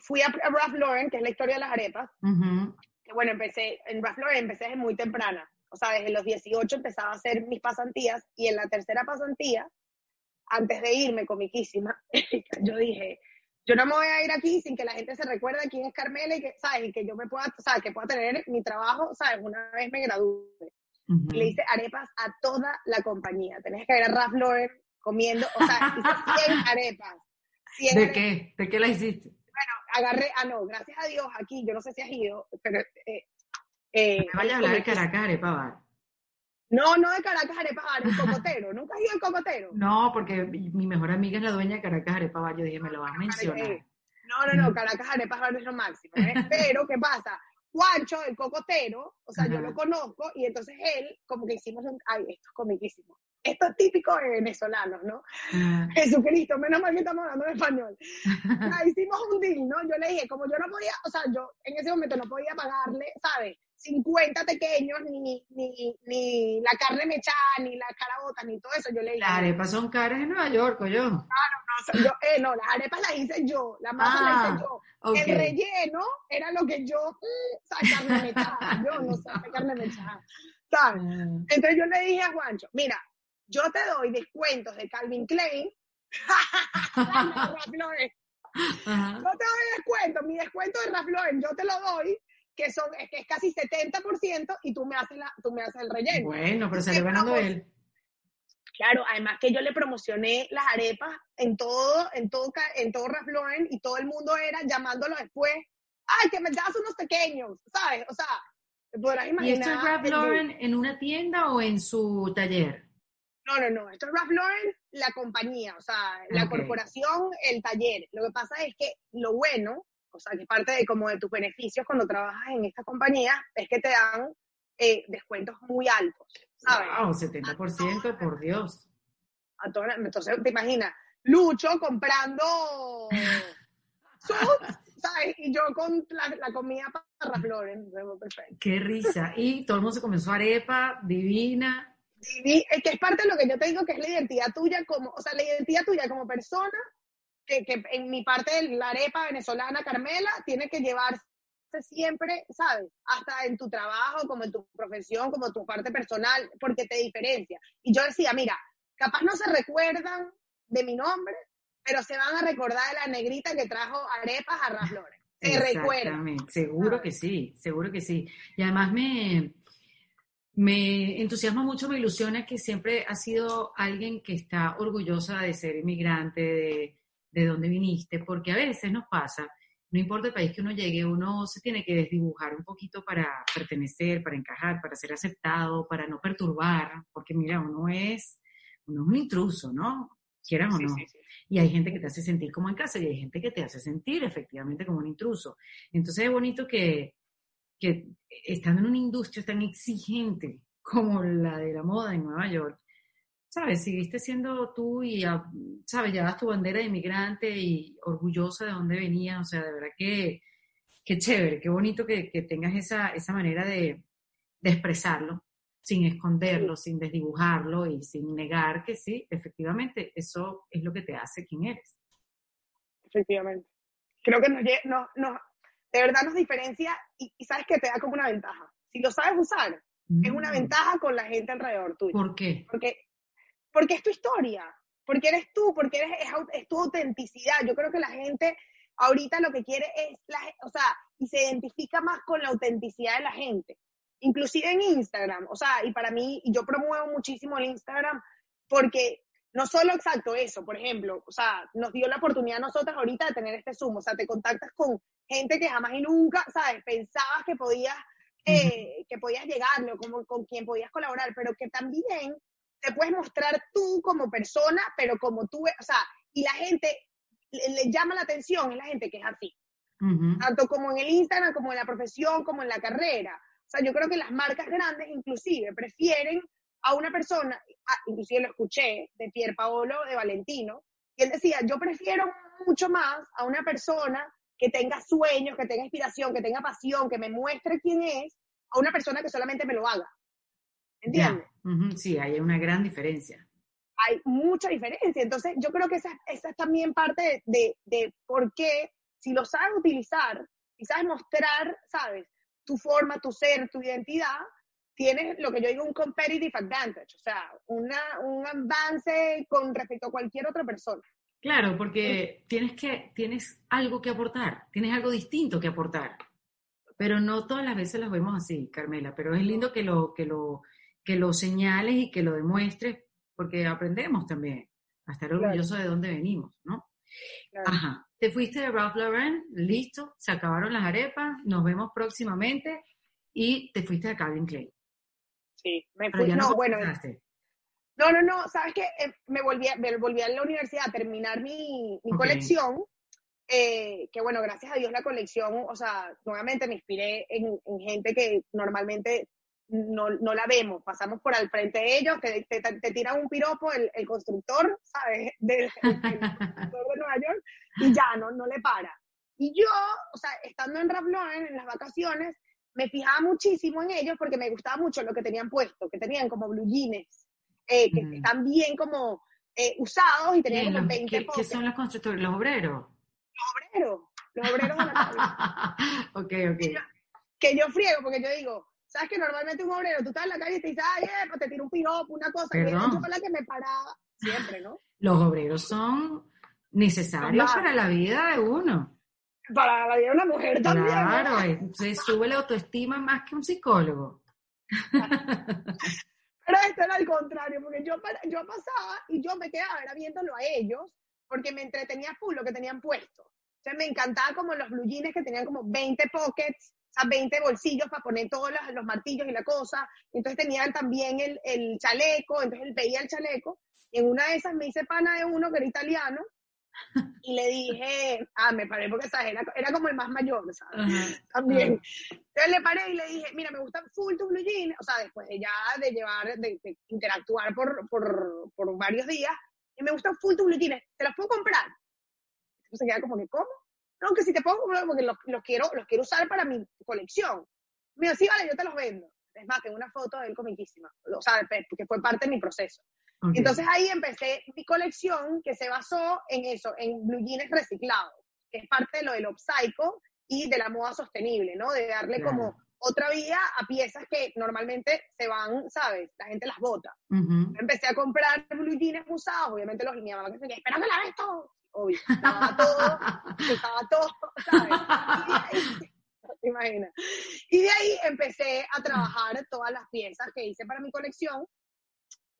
fui a, a Ralph Lauren, que es la historia de las arepas. Ujú, Que bueno, empecé, en Ralph Lauren empecé desde muy temprana. o sea, desde los 18 empezaba a hacer mis pasantías y en la tercera pasantía, antes de irme comiquísima, [LAUGHS] yo dije, yo no me voy a ir aquí sin que la gente se recuerde quién es Carmela y que, ¿sabes? Y que yo me pueda, ¿sabes? Que pueda tener mi trabajo, ¿sabes? Una vez me gradué. Le hice arepas a toda la compañía. Tenés que ver a Ralph Lauren comiendo, o sea, hice 100 [LAUGHS] arepas. ¿De qué? ¿De qué la hiciste? Bueno, agarré, ah, no, gracias a Dios, aquí, yo no sé si has ido, pero... Eh, eh, me vaya a hablar de Caracas Arepa. No, no de Caracas Arepa el cocotero. [LAUGHS] ¿Nunca has ido al cocotero? No, porque mi mejor amiga es la dueña de Caracas Arepa. Yo dije, me lo vas a mencionar. No, no, no, Caracas Arepa es lo máximo. ¿eh? [LAUGHS] Pero, ¿qué pasa? Juancho, el cocotero, o sea, yo lo conozco, y entonces él, como que hicimos un. Ay, esto es comiquísimo esto es típico de venezolanos, ¿no? Ah. Jesucristo, menos mal que estamos hablando en español. [LAUGHS] Ah, hicimos un deal, ¿no? Yo le dije, como yo no podía, o sea, yo en ese momento no podía pagarle, ¿sabes? 50 pequeños, ni, ni, ni la carne mechada, ni la carabota, ni todo eso. Yo le dije. Las arepas son caras en Nueva York, o yo. Claro, no, yo, eh, no, las arepas las hice yo, la masa la hice ah, yo. El relleno era lo que yo, mm, ¿sabes? Carne mechada, yo no sé, carne mechada. ¿Sabes? Entonces yo le dije a Juancho, mira, yo te doy descuentos de Calvin Klein. [LAUGHS] Yo te doy descuento, mi descuento de Ralph Lauren, yo te lo doy, que son es que es casi 70% y tú me haces la, tú me haces el relleno. Bueno, pero le ganando él. Claro, además que yo le promocioné las arepas en todo, en todo, en todo Ralph Lauren y todo el mundo era llamándolo después, ay, que me das unos pequeños, ¿sabes? O sea, podrás imaginar. ¿Y esto es Ralph Lauren en una tienda o en su taller? No, no, no. Esto es Ralph Lauren, la compañía, o sea, la corporación, el taller. Lo que pasa es que lo bueno, o sea, que parte de como de tus beneficios cuando trabajas en esta compañía, es que te dan eh, descuentos muy altos, ¿sabes? Wow, 70%, por Dios. A entonces, te imaginas, Lucho comprando [LAUGHS] ¿sabes? Y yo con la, comida para Ralph Lauren, perfecto. Qué risa. Y todo el mundo se comenzó arepa, divina que es parte de lo que yo te digo que es la identidad tuya como, o sea, la identidad tuya como persona, que, que en mi parte de la arepa venezolana Carmela, tiene que llevarse siempre, ¿sabes? Hasta en tu trabajo, como en tu profesión, como tu parte personal, porque te diferencia. Y yo decía, mira, capaz no se recuerdan de mi nombre, pero se van a recordar de la negrita que trajo arepas a Raflores. Se recuerdan. Seguro que sí, seguro que sí. Y además me, me entusiasma mucho, me ilusiona que siempre has sido alguien que está orgullosa de ser inmigrante, de, de dónde viniste, porque a veces nos pasa, no importa el país que uno llegue, uno se tiene que desdibujar un poquito para pertenecer, para encajar, para ser aceptado, para no perturbar, porque mira, uno es, uno es un intruso, ¿no? Quieras o no. Y hay gente que te hace sentir como en casa y hay gente que te hace sentir efectivamente como un intruso. Entonces es bonito que, que estando en una industria tan exigente como la de la moda en Nueva York, ¿sabes? Seguiste siendo tú y, ¿sabes? Llevas tu bandera de inmigrante y orgullosa de dónde venías, o sea, de verdad que, qué chévere, qué bonito que, que tengas esa, esa manera de, de expresarlo, sin esconderlo, sin desdibujarlo y sin negar que sí, efectivamente, eso es lo que te hace quien eres. Efectivamente. Creo que nos, nos, nos de verdad nos diferencia y, sabes que te da como una ventaja. Si lo sabes usar, es una mm. ventaja con la gente alrededor tuyo. ¿Por qué? Porque, porque es tu historia, porque eres tú, porque eres, es, tu autenticidad. Yo creo que la gente ahorita lo que quiere es, la, o sea, y se identifica más con la autenticidad de la gente. Inclusive en Instagram, o sea, y para mí, y yo promuevo muchísimo el Instagram porque no solo exacto eso, por ejemplo, o sea, nos dio la oportunidad a nosotros ahorita de tener este Zoom, o sea, te contactas con gente que jamás y nunca, ¿sabes? Pensabas que podías, eh, que podías llegarle o como, con quien podías colaborar, pero que también te puedes mostrar tú como persona, pero como tú, o sea, y la gente le, llama la atención, es la gente que es así. Tanto como en el Instagram, como en la profesión, como en la carrera. O sea, yo creo que las marcas grandes inclusive prefieren a una persona, ah, inclusive lo escuché de Pier Paolo de Valentino, y él decía, yo prefiero mucho más a una persona que tenga sueños, que tenga inspiración, que tenga pasión, que me muestre quién es, a una persona que solamente me lo haga. ¿Entiendes? Sí, hay una gran diferencia. Hay mucha diferencia. Entonces, yo creo que esa, esa es también parte de, de por qué, si lo sabes utilizar y sabes mostrar, ¿sabes? Tu forma, tu ser, tu identidad, tienes lo que yo digo un competitive advantage, o sea, una, un avance con respecto a cualquier otra persona. Claro, porque tienes que tienes algo que aportar, tienes algo distinto que aportar. Pero no todas las veces las vemos así, Carmela, pero es lindo que lo que lo que lo señales y que lo demuestres porque aprendemos también a estar orgullosos de dónde venimos, ¿no? Ajá. Te fuiste de Ralph Lauren, listo, se acabaron las arepas, nos vemos próximamente y te fuiste de Calvin Klein. Sí, me fui. No, bueno. No, no, no, sabes que eh, me, volví a, me volví a la universidad a terminar mi, mi colección. Eh, que bueno, gracias a Dios la colección, o sea, nuevamente me inspiré en, en gente que normalmente no, no, la vemos, pasamos por al frente de ellos, te, te, te tiran un piropo el, el constructor, ¿sabes? [LAUGHS] Del, constructor de Nueva York, y ya, no, no le para. Y yo, o sea, estando en Ralph Lauren, en las vacaciones, me fijaba muchísimo en ellos porque me gustaba mucho lo que tenían puesto, que tenían como blue jeans, eh, que mm. están bien como eh, usados y tenían como 20 ¿qué, ¿Qué son los constructores? ¿Los obreros? Los obreros, los obreros de la calle. [LAUGHS] ok, ok. Que yo, que yo friego, porque yo digo, ¿sabes que normalmente un obrero, tú estás en la calle y te dices, ay, eh, pues te tiro un piropo, una cosa, y yo la que me paraba siempre, ¿no? Los obreros son necesarios para la vida de uno para la vida de una mujer también. Claro, se sube la autoestima más que un psicólogo. Pero esto era al contrario, porque yo, yo pasaba y yo me quedaba era viéndolo a ellos, porque me entretenía full lo que tenían puesto. O sea, me encantaba como los blue jeans que tenían como 20 pockets, o sea, 20 bolsillos para poner todos los, los martillos y la cosa. entonces tenían también el, el chaleco, entonces él veía el chaleco. Y en una de esas me hice pana de uno que era italiano, y le dije, ah, me paré porque ¿sabes? Era, era como el más mayor, ¿sabes? También. Entonces le paré y le dije, mira, me gusta full tu blue jean, o sea, después de ya de llevar, de, interactuar por, por, por, varios días, y me gusta full tu blue jean, ¿te los puedo comprar? Entonces se queda como que, ¿cómo? No, que si te puedo comprar porque los, los, quiero, los quiero usar para mi colección. Me dijo, sí, vale, yo te los vendo. Es más, tengo una foto de él comiquísima, o sea, que fue parte de mi proceso. Entonces ahí empecé mi colección que se basó en eso, en blue jeans reciclados, que es parte de lo del upcycle y de la moda sostenible, ¿no? De darle como otra vía a piezas que normalmente se van, ¿sabes? La gente las bota. Empecé a comprar blue jeans usados, obviamente los mi mamá que se espera que la ves todo. Obvio, estaba todo, [LAUGHS] estaba todo, ¿sabes? ¿Te imaginas? Y de ahí empecé a trabajar todas las piezas que hice para mi colección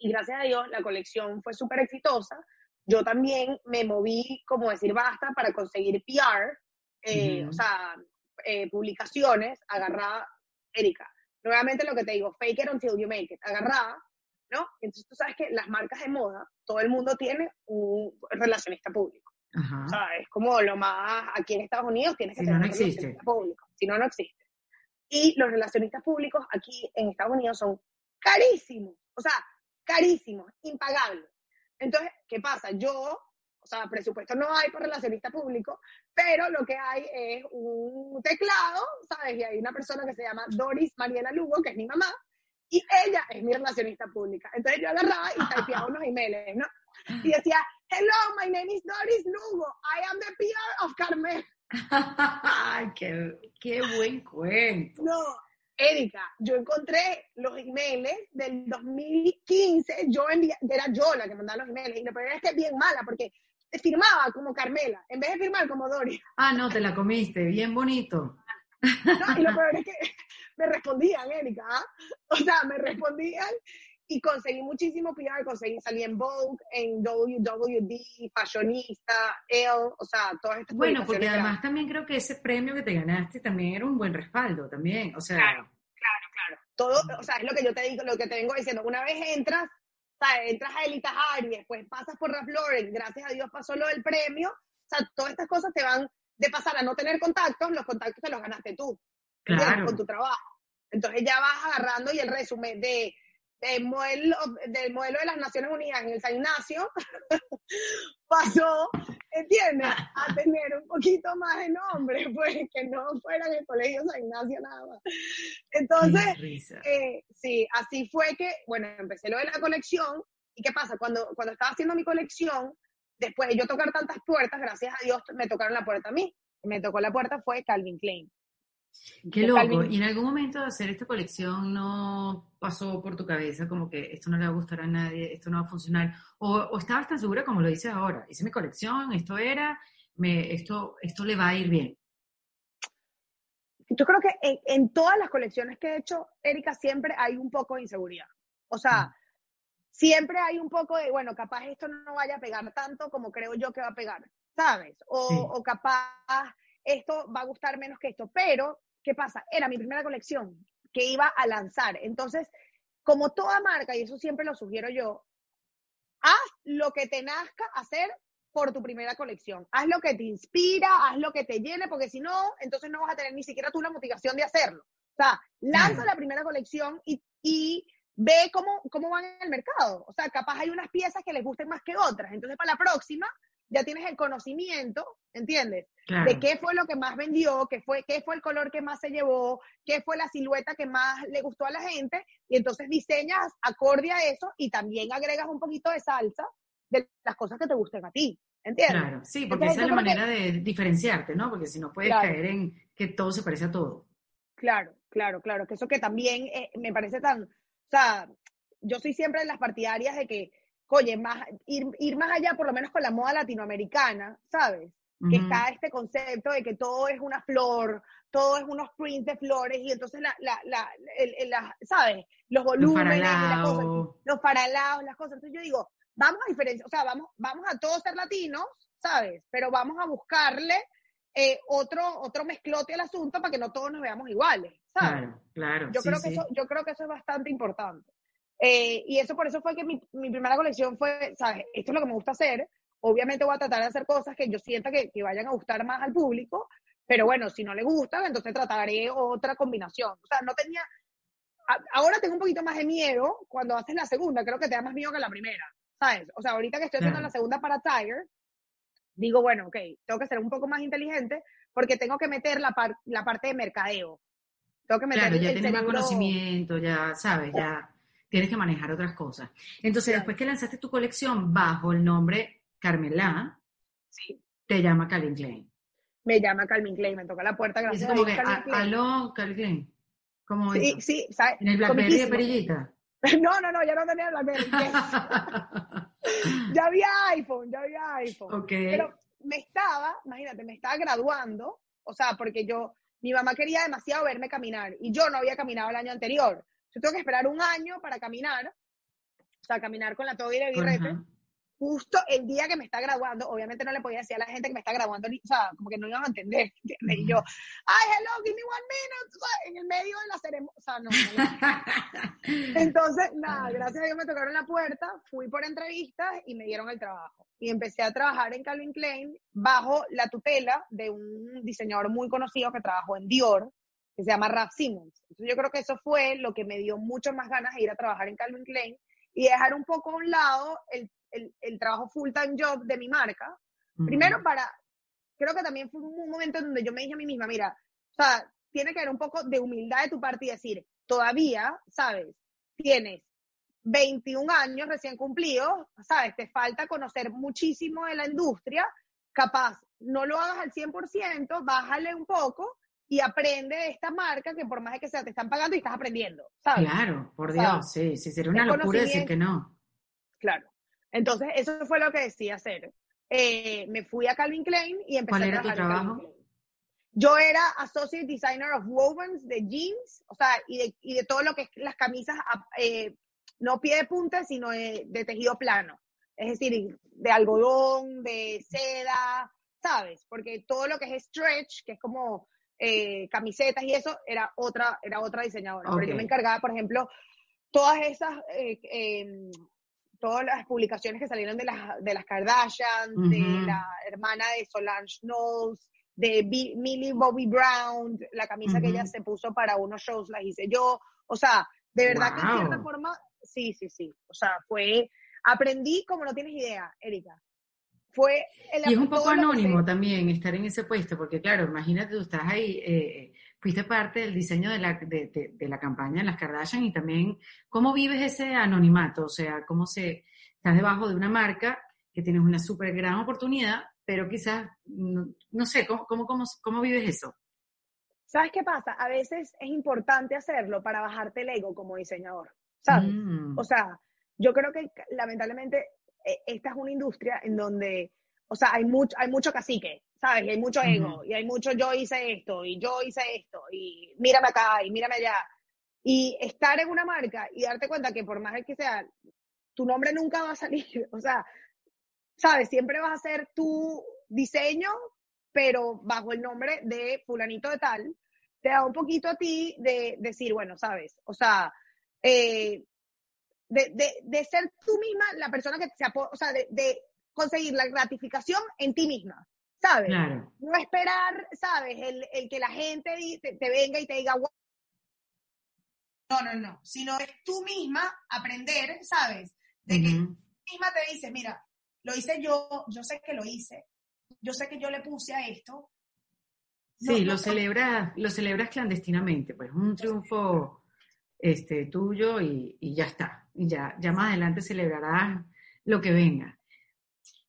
y gracias a Dios la colección fue súper exitosa. Yo también me moví, como decir, basta para conseguir PR, eh, o sea, eh, publicaciones, agarrada, Erika, nuevamente lo que te digo, fake it until you make it, agarrada, ¿no? Entonces tú sabes que las marcas de moda, todo el mundo tiene un relacionista público. O sea, es como lo más, aquí en Estados Unidos tienes que si tener no, no existe. público, si no, no existe. Y los relacionistas públicos aquí en Estados Unidos son carísimos. O sea, carísimo, impagable. Entonces, ¿qué pasa? Yo, o sea, presupuesto no hay para relacionista público, pero lo que hay es un teclado, ¿sabes? Y hay una persona que se llama Doris Mariela Lugo, que es mi mamá, y ella es mi relacionista pública. Entonces yo agarraba y typeaba unos emails, ¿no? Y decía, hello, my name is Doris Lugo, I am the PR of Carmen. [LAUGHS] Ay, qué, qué buen cuento. No, Erika, yo encontré los emails del 2015, yo era yo la que mandaba los emails, y la primera es que es bien mala, porque firmaba como Carmela, en vez de firmar como Doria. Ah, no, te la comiste, bien bonito. No, y lo peor es que [LAUGHS] me respondían, Erika, ¿ah? o sea, me respondían y conseguí muchísimo PR, conseguí, salí en Vogue, en WWD, Fashionista, Elle, o sea, todas estas Bueno, porque además también creo que ese premio que te ganaste también era un buen respaldo también, o sea... Claro, claro, claro. Todo, o sea, es lo que yo te digo, lo que te vengo diciendo, una vez entras, o sea, entras a Elita Harry, después pasas por Ralph Lauren, gracias a Dios pasó lo del premio, o sea, todas estas cosas te van de pasar a no tener contactos, los contactos te los ganaste tú, claro. con tu trabajo. Entonces ya vas agarrando y el resumen de del modelo, del modelo de las Naciones Unidas en el San Ignacio, [LAUGHS] pasó, ¿entiendes?, a tener un poquito más de nombre, [LAUGHS] pues que no fuera en el Colegio San Ignacio nada más. Entonces, eh, sí, así fue que, bueno, empecé lo de la colección, ¿y qué pasa? Cuando, cuando estaba haciendo mi colección, después de yo tocar tantas puertas, gracias a Dios me tocaron la puerta a mí. Me tocó la puerta fue Calvin Klein. Qué loco. ¿Y en algún momento de hacer esta colección no pasó por tu cabeza como que esto no le va a gustar a nadie, esto no va a funcionar? ¿O, o estabas tan segura como lo dices ahora? Hice mi colección, esto era, me, esto, esto le va a ir bien. Yo creo que en, en todas las colecciones que he hecho, Erika, siempre hay un poco de inseguridad. O sea, mm. siempre hay un poco de, bueno, capaz esto no vaya a pegar tanto como creo yo que va a pegar, ¿sabes? O, o capaz esto va a gustar menos que esto. Pero, ¿qué pasa? Era mi primera colección que iba a lanzar. Entonces, como toda marca, y eso siempre lo sugiero yo, haz lo que te nazca hacer por tu primera colección. Haz lo que te inspira, haz lo que te llene, porque si no, entonces no vas a tener ni siquiera tú la motivación de hacerlo. O sea, lanza la primera colección y, y ve cómo, cómo van en el mercado. O sea, capaz hay unas piezas que les gusten más que otras. Entonces, para la próxima, ya tienes el conocimiento, ¿entiendes? De qué fue lo que más vendió, qué fue, qué fue el color que más se llevó, qué fue la silueta que más le gustó a la gente, y entonces diseñas acorde a eso y también agregas un poquito de salsa de las cosas que te gusten a ti. ¿Entiendes? Claro, sí, porque esa es la manera de diferenciarte, ¿no? Porque si no puedes caer en que todo se parece a todo. Claro, claro, claro, que eso que también eh, me parece tan, o sea, yo soy siempre de las partidarias de que oye, más, ir, ir más allá por lo menos con la moda latinoamericana, ¿sabes? Que está este concepto de que todo es una flor, todo es unos prints de flores y entonces la, la, la, la ¿sabes? Los volúmenes, los, las cosas, los paralados, las cosas. Entonces yo digo, vamos a diferenciar, o sea, vamos, vamos a todos ser latinos, ¿sabes? Pero vamos a buscarle eh, otro, otro mezclote al asunto para que no todos nos veamos iguales, ¿sabes? Claro, claro. Yo, creo, Que eso, yo creo que eso es bastante importante. Eh, y eso por eso fue que mi, mi, primera colección fue, ¿sabes? Esto es lo que me gusta hacer. Obviamente voy a tratar de hacer cosas que yo sienta que, que vayan a gustar más al público, pero bueno, si no le gustan, entonces trataré otra combinación. O sea, no tenía... ahora tengo un poquito más de miedo cuando haces la segunda, creo que te da más miedo que la primera, ¿sabes? O sea, ahorita que estoy haciendo la segunda para Tiger, digo, bueno, ok, tengo que ser un poco más inteligente porque tengo que meter la, la parte de mercadeo. Tengo que meter claro, ya tienes conocimiento, ya sabes, ya tienes que manejar otras cosas. Entonces, después que lanzaste tu colección bajo el nombre Carmelá, sí. te llama Calvin Klein. Me llama Calvin Klein, me toca la puerta, gracias como que, aló, Calvin Klein. ¿Cómo sí, Sí, ¿sabes? ¿En el Blackberry de Perillita? [LAUGHS] No, no, no, ya no tenía Blackberry. [LAUGHS] ya había iPhone, ya había iPhone. Okay. Pero me estaba, imagínate, me estaba graduando, o sea, porque yo, mi mamá quería demasiado verme caminar y yo no había caminado el año anterior. Yo tengo que esperar un año para caminar, o sea, caminar con la toga y el birrete, justo el día que me está graduando. Obviamente no le podía decir a la gente que me está graduando, o sea, como que no iban a entender. [LAUGHS] Y yo, ay, hello, give me one minute, en el medio de la ceremonia. O sea, no. [LAUGHS] Entonces, nada, gracias a Dios me tocaron la puerta, fui por entrevistas y me dieron el trabajo. Y empecé a trabajar en Calvin Klein bajo la tutela de un diseñador muy conocido que trabajó en Dior, que se llama Raf Simmons. Entonces yo creo que eso fue lo que me dio mucho más ganas de ir a trabajar en Calvin Klein y dejar un poco a un lado el, el, el trabajo full-time job de mi marca. Primero para, creo que también fue un momento en donde yo me dije a mí misma, mira, o sea, tiene que haber un poco de humildad de tu parte y decir, todavía, ¿sabes? Tienes 21 años recién cumplidos, ¿sabes? Te falta conocer muchísimo de la industria, capaz, no lo hagas al 100%, bájale un poco y aprende de esta marca que por más de que sea te están pagando y estás aprendiendo, ¿sabes? Claro, por Dios, sí, sí, sería una locura decir que no. Claro. Entonces, eso fue lo que decidí hacer. Eh, me fui a Calvin Klein y empecé ¿Cuál era tu trabajo? Yo era Associate Designer of Wovens de jeans, o sea, y de, y de todo lo que es las camisas, eh, no pie de punta, sino de, de tejido plano. Es decir, de algodón, de seda, ¿sabes? Porque todo lo que es stretch, que es como eh, camisetas y eso, era otra, era otra diseñadora. Pero yo me encargaba, por ejemplo, todas esas, eh, em, todas las publicaciones que salieron de las, de las Kardashian, de la hermana de Solange Knowles, de Millie Bobby Brown, la camisa que ella se puso para unos shows las hice yo. O sea, de verdad que en cierta forma, sí, sí, sí. O sea, fue, aprendí como no tienes idea, Erika fue y es un poco anónimo también estar en ese puesto, porque claro, imagínate, tú estás ahí, eh, fuiste parte del diseño de la, de, de, la campaña en las Kardashian y también cómo vives ese anonimato, o sea, cómo se, estás debajo de una marca que tienes una súper gran oportunidad, pero quizás, no, sé, ¿cómo, cómo, cómo, cómo vives eso? ¿Sabes qué pasa? A veces es importante hacerlo para bajarte el ego como diseñador, ¿sabes? Mm. O sea, yo creo que lamentablemente esta es una industria en donde, o sea, hay mucho, hay mucho cacique, ¿sabes? Y hay mucho ego, Ujú. y hay mucho yo hice esto, y yo hice esto, y mírame acá, y mírame allá. Y estar en una marca y darte cuenta que por más que sea, tu nombre nunca va a salir, [LAUGHS] o sea, ¿sabes? Siempre vas a hacer tu diseño, pero bajo el nombre de fulanito de tal, te da un poquito a ti de decir, bueno, ¿sabes? O sea, eh, de, de, de ser tú misma la persona que se o sea, de, de conseguir la gratificación en ti misma, ¿sabes? Claro. No esperar, ¿sabes? El, el que la gente te, te venga y te diga, "Guau". no, no, no, sino es tú misma aprender, ¿sabes? De que Ujú. misma te dices, mira, lo hice yo, yo sé que lo hice, yo sé que yo le puse a esto. No, Sí, no, lo celebras, lo celebras clandestinamente, pues un triunfo este, tuyo y, y ya está. Y ya, ya más adelante celebrarás lo que venga.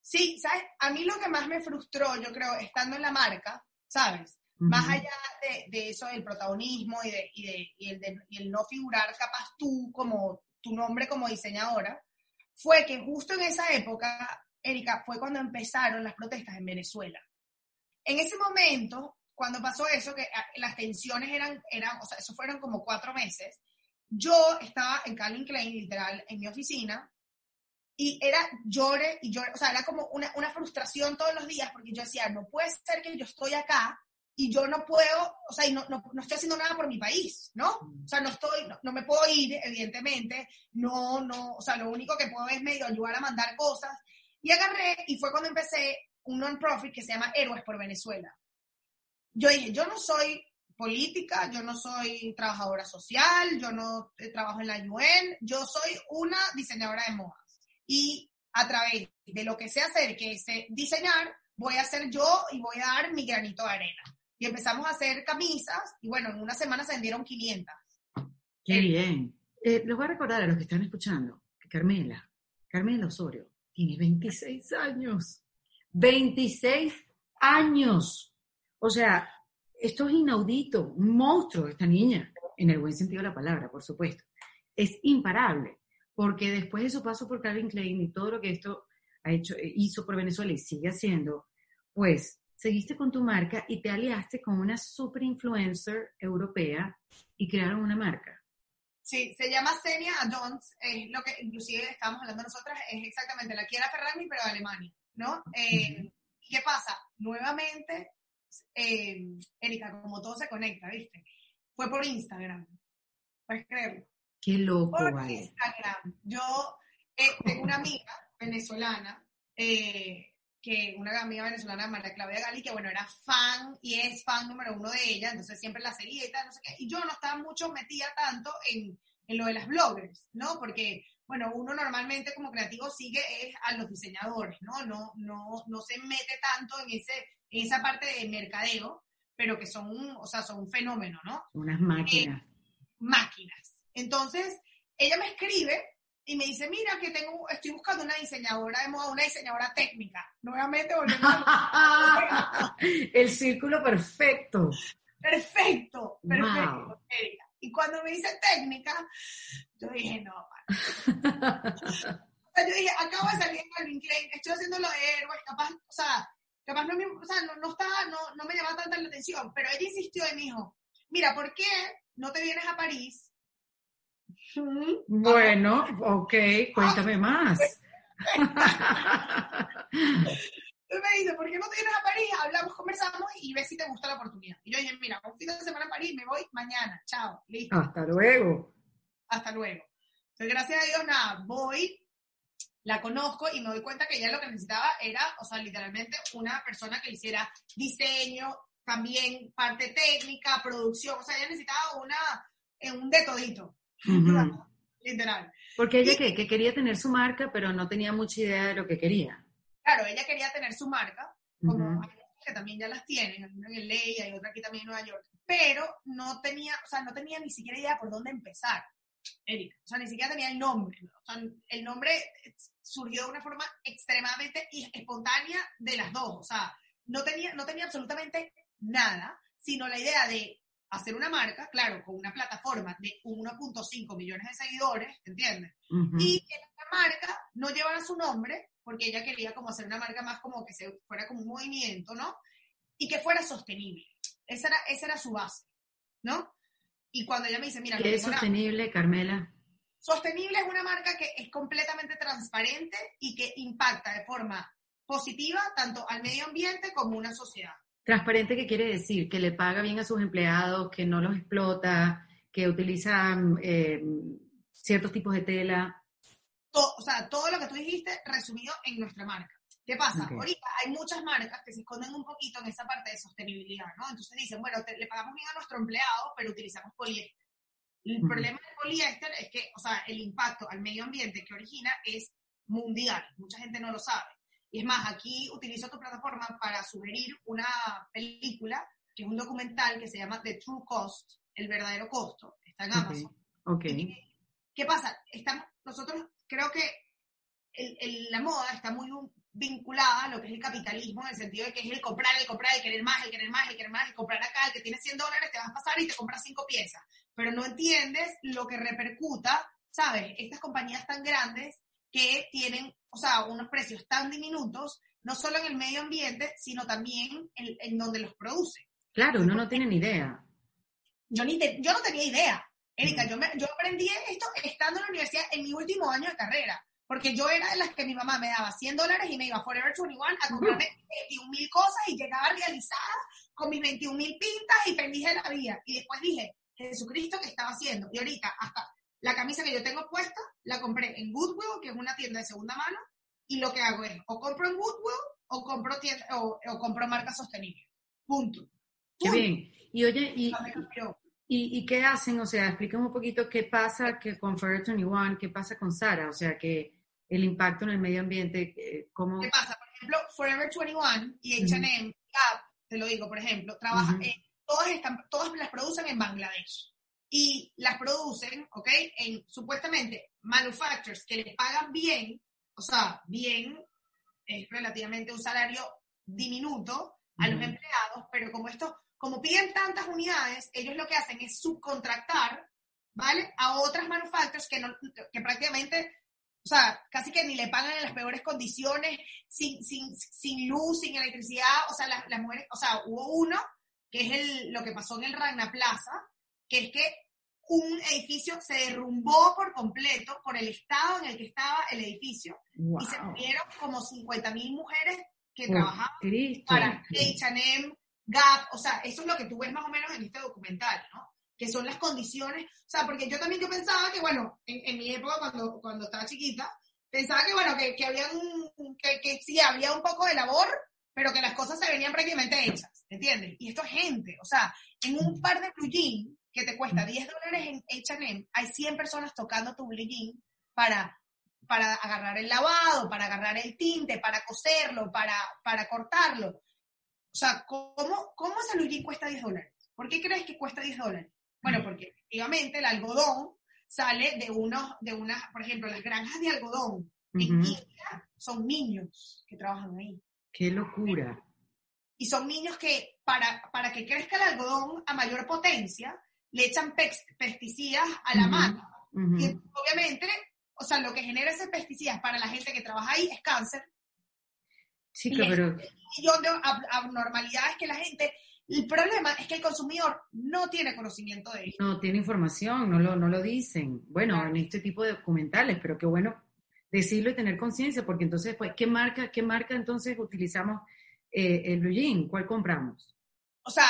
Sí, ¿sabes? A mí lo que más me frustró, yo creo, estando en la marca, ¿sabes? Más allá de, de eso del protagonismo y, de, y, de- y el de- y el no figurar capaz tú como tu nombre como diseñadora, fue que justo en esa época, Erika, fue cuando empezaron las protestas en Venezuela. En ese momento, cuando pasó eso, que las tensiones eran, eran, o sea, eso fueron como cuatro meses, yo estaba en Calvin Klein, literal, en mi oficina, y era llore y llore, o sea, era como una, una frustración todos los días, porque yo decía, no puede ser que yo estoy acá y yo no puedo, o sea, y no, no, no estoy haciendo nada por mi país, ¿no? O sea, no estoy, no, no me puedo ir, evidentemente, no, no, o sea, lo único que puedo es medio ayudar a mandar cosas. Y agarré, y fue cuando empecé un non-profit que se llama Héroes por Venezuela. Yo dije, yo no soy política, yo no soy trabajadora social, yo no eh, trabajo en la UN, yo soy una diseñadora de modas. Y a través de lo que sé hacer, que es eh, diseñar, voy a hacer yo y voy a dar mi granito de arena. Y empezamos a hacer camisas y bueno, en una semana se vendieron 500. Qué bien. Eh, les voy a recordar a los que están escuchando que Carmela, Carmela Osorio, tiene 26 años. 26 años. O sea, esto es inaudito, un monstruo esta niña, en el buen sentido de la palabra, por supuesto. Es imparable, porque después de su paso por Calvin Klein y todo lo que esto ha hecho, eh, hizo por Venezuela y sigue haciendo, pues seguiste con tu marca y te aliaste con una super influencer europea y crearon una marca. Sí, se llama Senia Adons, es lo que inclusive estábamos hablando nosotras, es exactamente la Chiara Ferragni, pero de Alemania, ¿no? Eh, ¿Qué pasa? Nuevamente, eh, Erika, como todo se conecta, ¿viste? Fue por Instagram, puedes creerlo. Qué loco, Por vale. Instagram. Yo eh, tengo una amiga venezolana, eh, que una amiga venezolana, María Claudia Gali, que bueno, era fan y es fan número uno de ella, entonces siempre la seguía y tal, no sé qué. Y yo no estaba mucho metida tanto en, en lo de las bloggers, ¿no? Porque, bueno, uno normalmente como creativo sigue es a los diseñadores, ¿no? No, no, no se mete tanto en, ese, esa parte de mercadeo, pero que son, un, o sea, son un fenómeno, ¿no? Unas máquinas. máquinas. Entonces, ella me escribe y me dice, mira que tengo, estoy buscando una diseñadora de moda, una diseñadora técnica. Nuevamente volvemos a- [LAUGHS] El círculo perfecto. Perfecto, perfecto, Wow. Y cuando me dice técnica, yo dije, no, man. [LAUGHS] O sea, yo dije, acabo de salir en Calvin Klein, estoy haciendo lo de héroes, capaz, o sea, capaz no o sea, no, no estaba, no, no me llamaba tanta la atención, pero ella insistió y me dijo, mira, ¿por qué no te vienes a París? Bueno, ok, cuéntame más. Entonces me dice, ¿por qué no te vienes a París? Hablamos, conversamos y ves si te gusta la oportunidad. Y yo dije, mira, un fin de semana en París, me voy mañana, chao, listo, Hasta luego. hasta luego. Entonces, gracias a Dios, nada, voy, la conozco y me doy cuenta que ella lo que necesitaba era, o sea, literalmente una persona que hiciera diseño, también parte técnica, producción, o sea, ella necesitaba una, eh, un de todito, Ujú. [LAUGHS] literal. Porque ella que, que quería tener su marca, pero no tenía mucha idea de lo que quería. Claro, ella quería tener su marca, como hay otras que también ya las tienen, hay una en LA, hay otra aquí también en Nueva York, pero no tenía, o sea, no tenía ni siquiera idea por dónde empezar, Erika, o sea, ni siquiera tenía el nombre, o sea, el nombre surgió de una forma extremadamente espontánea de las dos, o sea, no tenía, no tenía absolutamente nada, sino la idea de hacer una marca, claro, con una plataforma de 1.5 millones de seguidores, ¿entiendes? Y que la marca no llevara su nombre, porque ella quería como hacer una marca más como que se fuera como un movimiento, ¿no? Y que fuera sostenible. Esa era, esa era su base, ¿no? Y cuando ella me dice, mira, ¿Qué es sostenible, Carmela? Sostenible es una marca que es completamente transparente y que impacta de forma positiva tanto al medio ambiente como a una sociedad. Transparente, ¿qué quiere decir? Que le paga bien a sus empleados, que no los explota, que utiliza eh, ciertos tipos de tela. To- o sea, todo lo que tú dijiste resumido en nuestra marca. ¿Qué pasa? Ok. Ahorita hay muchas marcas que se esconden un poquito en esa parte de sostenibilidad, ¿no? Entonces dicen, bueno, te- le pagamos bien a nuestro empleado, pero utilizamos poliéster. El problema del poliéster es que, o sea, el impacto al medio ambiente que origina es mundial. Mucha gente no lo sabe. Y es más, aquí utilizo tu plataforma para sugerir una película, que es un documental que se llama The True Cost, el verdadero costo. Está en Ok. Amazon. Ok. ¿Qué pasa? Estamos, nosotros creo que el- el- la moda está muy vinculada a lo que es el capitalismo, en el sentido de que es el comprar, el comprar, el querer más, el querer más, el querer más, el comprar acá, el que tiene 100 dólares te vas a pasar y te compras cinco piezas. Pero no entiendes lo que repercuta, ¿sabes? Estas compañías tan grandes que tienen, o sea, unos precios tan diminutos, no solo en el medio ambiente, sino también en, en donde los producen. Claro, uno no tiene ni idea. Yo, ni te- yo no tenía idea. Erika, yo, me- yo aprendí esto estando en la universidad en mi último año de carrera. Porque yo era de las que mi mamá me daba 100 dólares y me iba a Forever 21 a comprarme 21 mil cosas y llegaba realizada con mis 21 mil pintas y feliz de la vida. Y después dije, Jesucristo, ¿qué estaba haciendo? Y ahorita, hasta la camisa que yo tengo puesta, la compré en Goodwill, que es una tienda de segunda mano, y lo que hago es, o compro en Goodwill, o compro, tienda, o, o compro marcas sostenibles. Punto. Qué bien. Y oye, y. ¿Y, y qué hacen? O sea, explícame un poquito qué pasa que con Forever 21, qué pasa con Sara, o sea, que el impacto en el medio ambiente, eh, cómo... ¿Qué pasa? Por ejemplo, Forever 21 y H&M, Gap, te lo digo, por ejemplo, trabajan, Ujú. eh, todas, están, todas las producen en Bangladesh. Y las producen, ¿ok? En supuestamente manufacturers que les pagan bien, o sea, bien, es relativamente un salario diminuto a los Ujú. empleados, pero como esto, como piden tantas unidades, ellos lo que hacen es subcontractar, ¿vale? A otras manufacturers que, no, que prácticamente, o sea, casi que ni le pagan en las peores condiciones, sin, sin, sin luz, sin electricidad, o sea, las, las mujeres, o sea, hubo uno, que es el, lo que pasó en el Ragna Plaza, que es que un edificio se derrumbó por completo por el estado en el que estaba el edificio Wow. y se murieron como 50 mil mujeres que Oh, trabajaban Cristo. para H&M, Gap, o sea, eso es lo que tú ves más o menos en este documental, ¿no? Que son las condiciones, o sea, porque yo también yo pensaba que, bueno, en, en mi época cuando, cuando estaba chiquita, pensaba que, bueno, que, que había un, que, que sí, había un poco de labor, pero que las cosas se venían prácticamente hechas, ¿entiendes? Y esto es gente, o sea, en un par de blue jeans que te cuesta 10 dólares en H&M, hay 100 personas tocando tu blue jean para para agarrar el lavado, para agarrar el tinte, para coserlo, para, para cortarlo. O sea, ¿cómo, cómo ese blue jean cuesta 10 dólares? ¿Por qué crees que cuesta 10 dólares? Bueno, porque efectivamente el algodón sale de unos, de unas, por ejemplo, las granjas de algodón en. India son niños que trabajan ahí. Qué locura. Y son niños que para, para que crezca el algodón a mayor potencia, le echan pesticidas a la mata. Ujú. Y obviamente, o sea, lo que genera ese pesticidas para la gente que trabaja ahí es cáncer. Chica, y- pero Y yo de ab- abnormalidades que la gente, el problema es que el consumidor no tiene conocimiento de ello. no tiene información, no lo, no lo dicen. Bueno, Claro. en este tipo de documentales, pero qué bueno decirlo y tener conciencia, porque entonces, pues, ¿qué marca, qué marca entonces utilizamos eh, el blue jean? ¿Cuál compramos? O sea,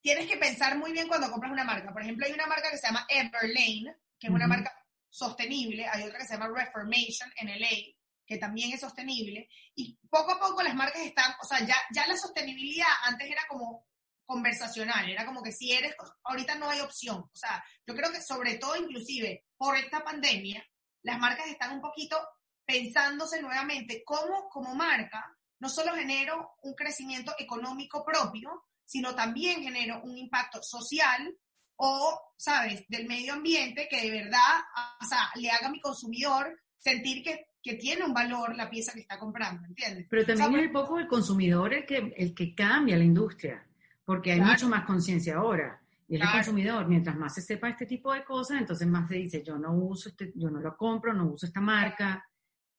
tienes que pensar muy bien cuando compras una marca. Por ejemplo, hay una marca que se llama Everlane, que es una marca sostenible. Hay otra que se llama Reformation en LA, que también es sostenible. Y poco a poco las marcas están, o sea, ya, ya la sostenibilidad antes era como conversacional, era como que si eres, ahorita no hay opción. O sea, yo creo que sobre todo inclusive por esta pandemia, las marcas están un poquito pensándose nuevamente cómo como marca no solo genero un crecimiento económico propio, sino también genero un impacto social o, ¿sabes?, del medio ambiente que de verdad, o sea, le haga a mi consumidor sentir que, que tiene un valor la pieza que está comprando, ¿entiendes? Pero también O sea, es un poco el consumidor el que, el que cambia la industria, porque hay Claro. mucho más conciencia ahora. Y es el consumidor, mientras más se sepa este tipo de cosas, entonces más se dice, yo no uso este, yo no lo compro, no uso esta marca.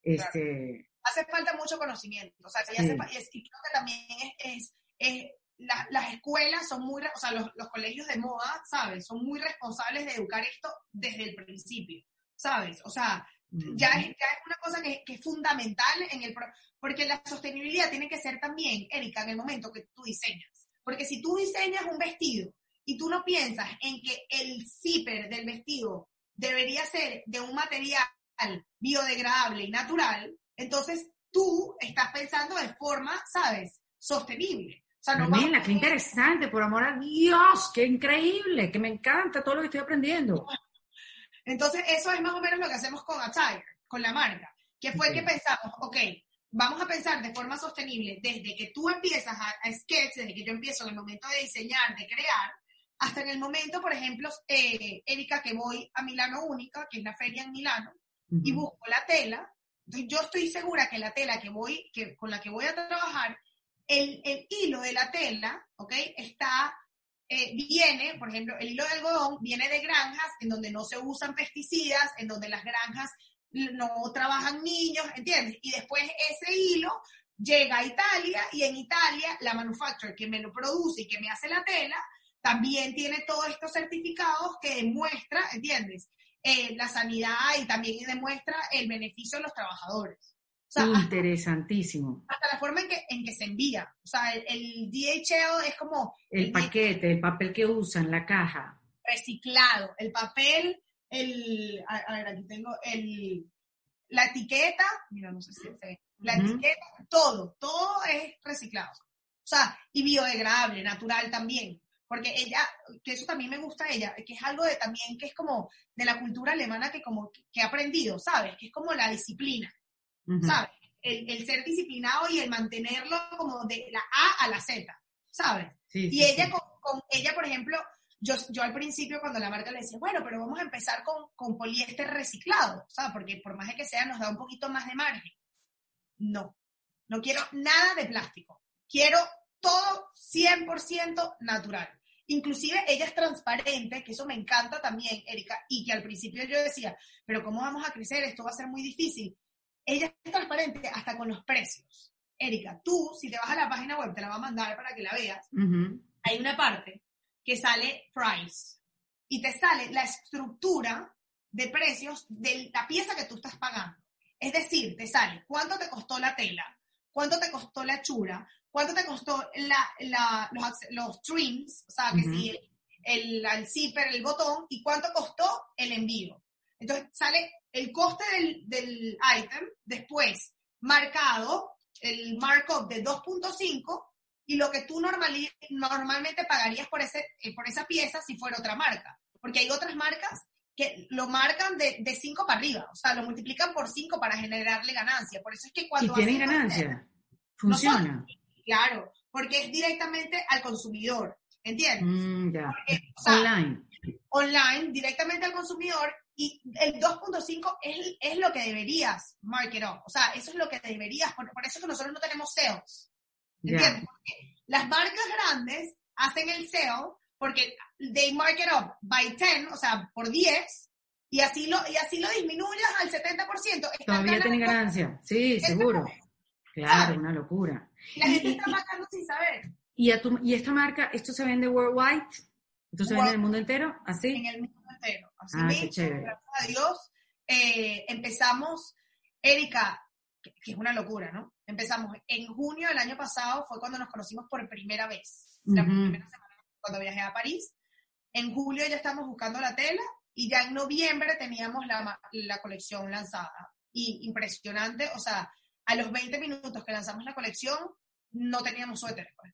Este... Hace falta mucho conocimiento, o sea, y, creo que también es, es, las escuelas son muy, o sea, los, los, colegios de moda, ¿sabes? Son muy responsables de educar esto desde el principio, ¿sabes? O sea, ya es, ya es una cosa que, que, es fundamental en el... Porque la sostenibilidad tiene que ser también, Erika, en el momento que tú diseñas. Porque si tú diseñas un vestido y tú no piensas en que el zipper del vestido debería ser de un material biodegradable y natural, entonces tú estás pensando de forma, ¿sabes?, sostenible. O sea, no qué interesante, por amor a Dios, qué increíble, que me encanta todo lo que estoy aprendiendo. Entonces, eso es más o menos lo que hacemos con Attire, con la marca, que fue que pensamos, ok, vamos a pensar de forma sostenible desde que tú empiezas a, sketch, desde que yo empiezo en el momento de diseñar, de crear, hasta en el momento, por ejemplo, eh, Erika, que voy a Milano Única, que es la feria en Milano, y busco la tela, yo estoy segura que la tela que voy, que, con la que voy a trabajar, el, el hilo de la tela, ¿ok? Está eh, viene, por ejemplo, el hilo de algodón viene de granjas en donde no se usan pesticidas, en donde las granjas no trabajan niños, ¿entiendes? Y después ese hilo llega a Italia y en Italia la manufacturer que me lo produce y que me hace la tela también tiene todos estos certificados que demuestra, ¿entiendes? Eh, la sanidad y también demuestra el beneficio de los trabajadores. Interesantísimo. Hasta, la forma en que, en que se envía. O sea, el, DHL es como... El, paquete, el papel que usan, la caja. Reciclado. El papel, el... A, ver, aquí tengo el... La etiqueta, mira, no sé si se La etiqueta, todo, todo es reciclado. O sea, y biodegradable, natural también. Porque ella, que eso también me gusta a ella, que es algo de también que es como de la cultura alemana que como que, ha aprendido, ¿sabes? Que es como la disciplina. ¿sabes? El, ser disciplinado y el mantenerlo como de la A a la Z, ¿sabes? y ella, Con, ella, por ejemplo, yo, yo al principio cuando la marca le decía, bueno, pero vamos a empezar con, con poliéster reciclado, ¿sabes? Porque por más que sea, nos da un poquito más de margen. No, no quiero nada de plástico. Quiero todo 100% natural. Inclusive ella es transparente, que eso me encanta también, Erika, y que al principio yo decía, pero ¿cómo vamos a crecer? Esto va a ser muy difícil ella es transparente hasta con los precios. Erika, tú, si te vas a la página web, te la va a mandar para que la veas, hay una parte que sale price y te sale la estructura de precios de la pieza que tú estás pagando. Es decir, te sale cuánto te costó la tela, cuánto te costó la chura, cuánto te costó la, los, los, trims, o sea, que si el, el zipper, el botón, y cuánto costó el envío. Entonces sale el coste del, del item, después marcado el markup de 2.5 y lo que tú normalmente pagarías por, ese, eh, por esa pieza si fuera otra marca. Porque hay otras marcas que lo marcan de, de 5 para arriba, o sea, lo multiplican por 5 para generarle ganancia. Por eso es que cuando... Y tienen ganancia. Funciona. claro, porque es directamente al consumidor, ¿entiendes? Mm, ya. online. Online, directamente al consumidor y el 2.5 es, es, lo que deberías market up. O sea, eso es lo que deberías. Por, eso es que nosotros no tenemos sales. ¿Entiendes? Las marcas grandes hacen el sale porque they market up by 10, o sea, por 10, y así lo, y así lo disminuyas al 70%. Todavía tiene ganancia. Sí, seguro. Claro, una locura. Y la gente está pagando sin saber. ¿Y, a tu, ¿Y esta marca, esto se vende worldwide? ¿Esto se vende en el mundo entero? ¿Así? En el mundo Así ah, gracias a Dios, eh, empezamos, Erika, que, es una locura, ¿no? Empezamos en junio del año pasado, fue cuando nos conocimos por primera vez, la primera semana cuando viajé a París. En julio ya estamos buscando la tela y ya en noviembre teníamos la, la colección lanzada. Y impresionante, o sea, a los 20 minutos que lanzamos la colección, no teníamos suéter. Pues.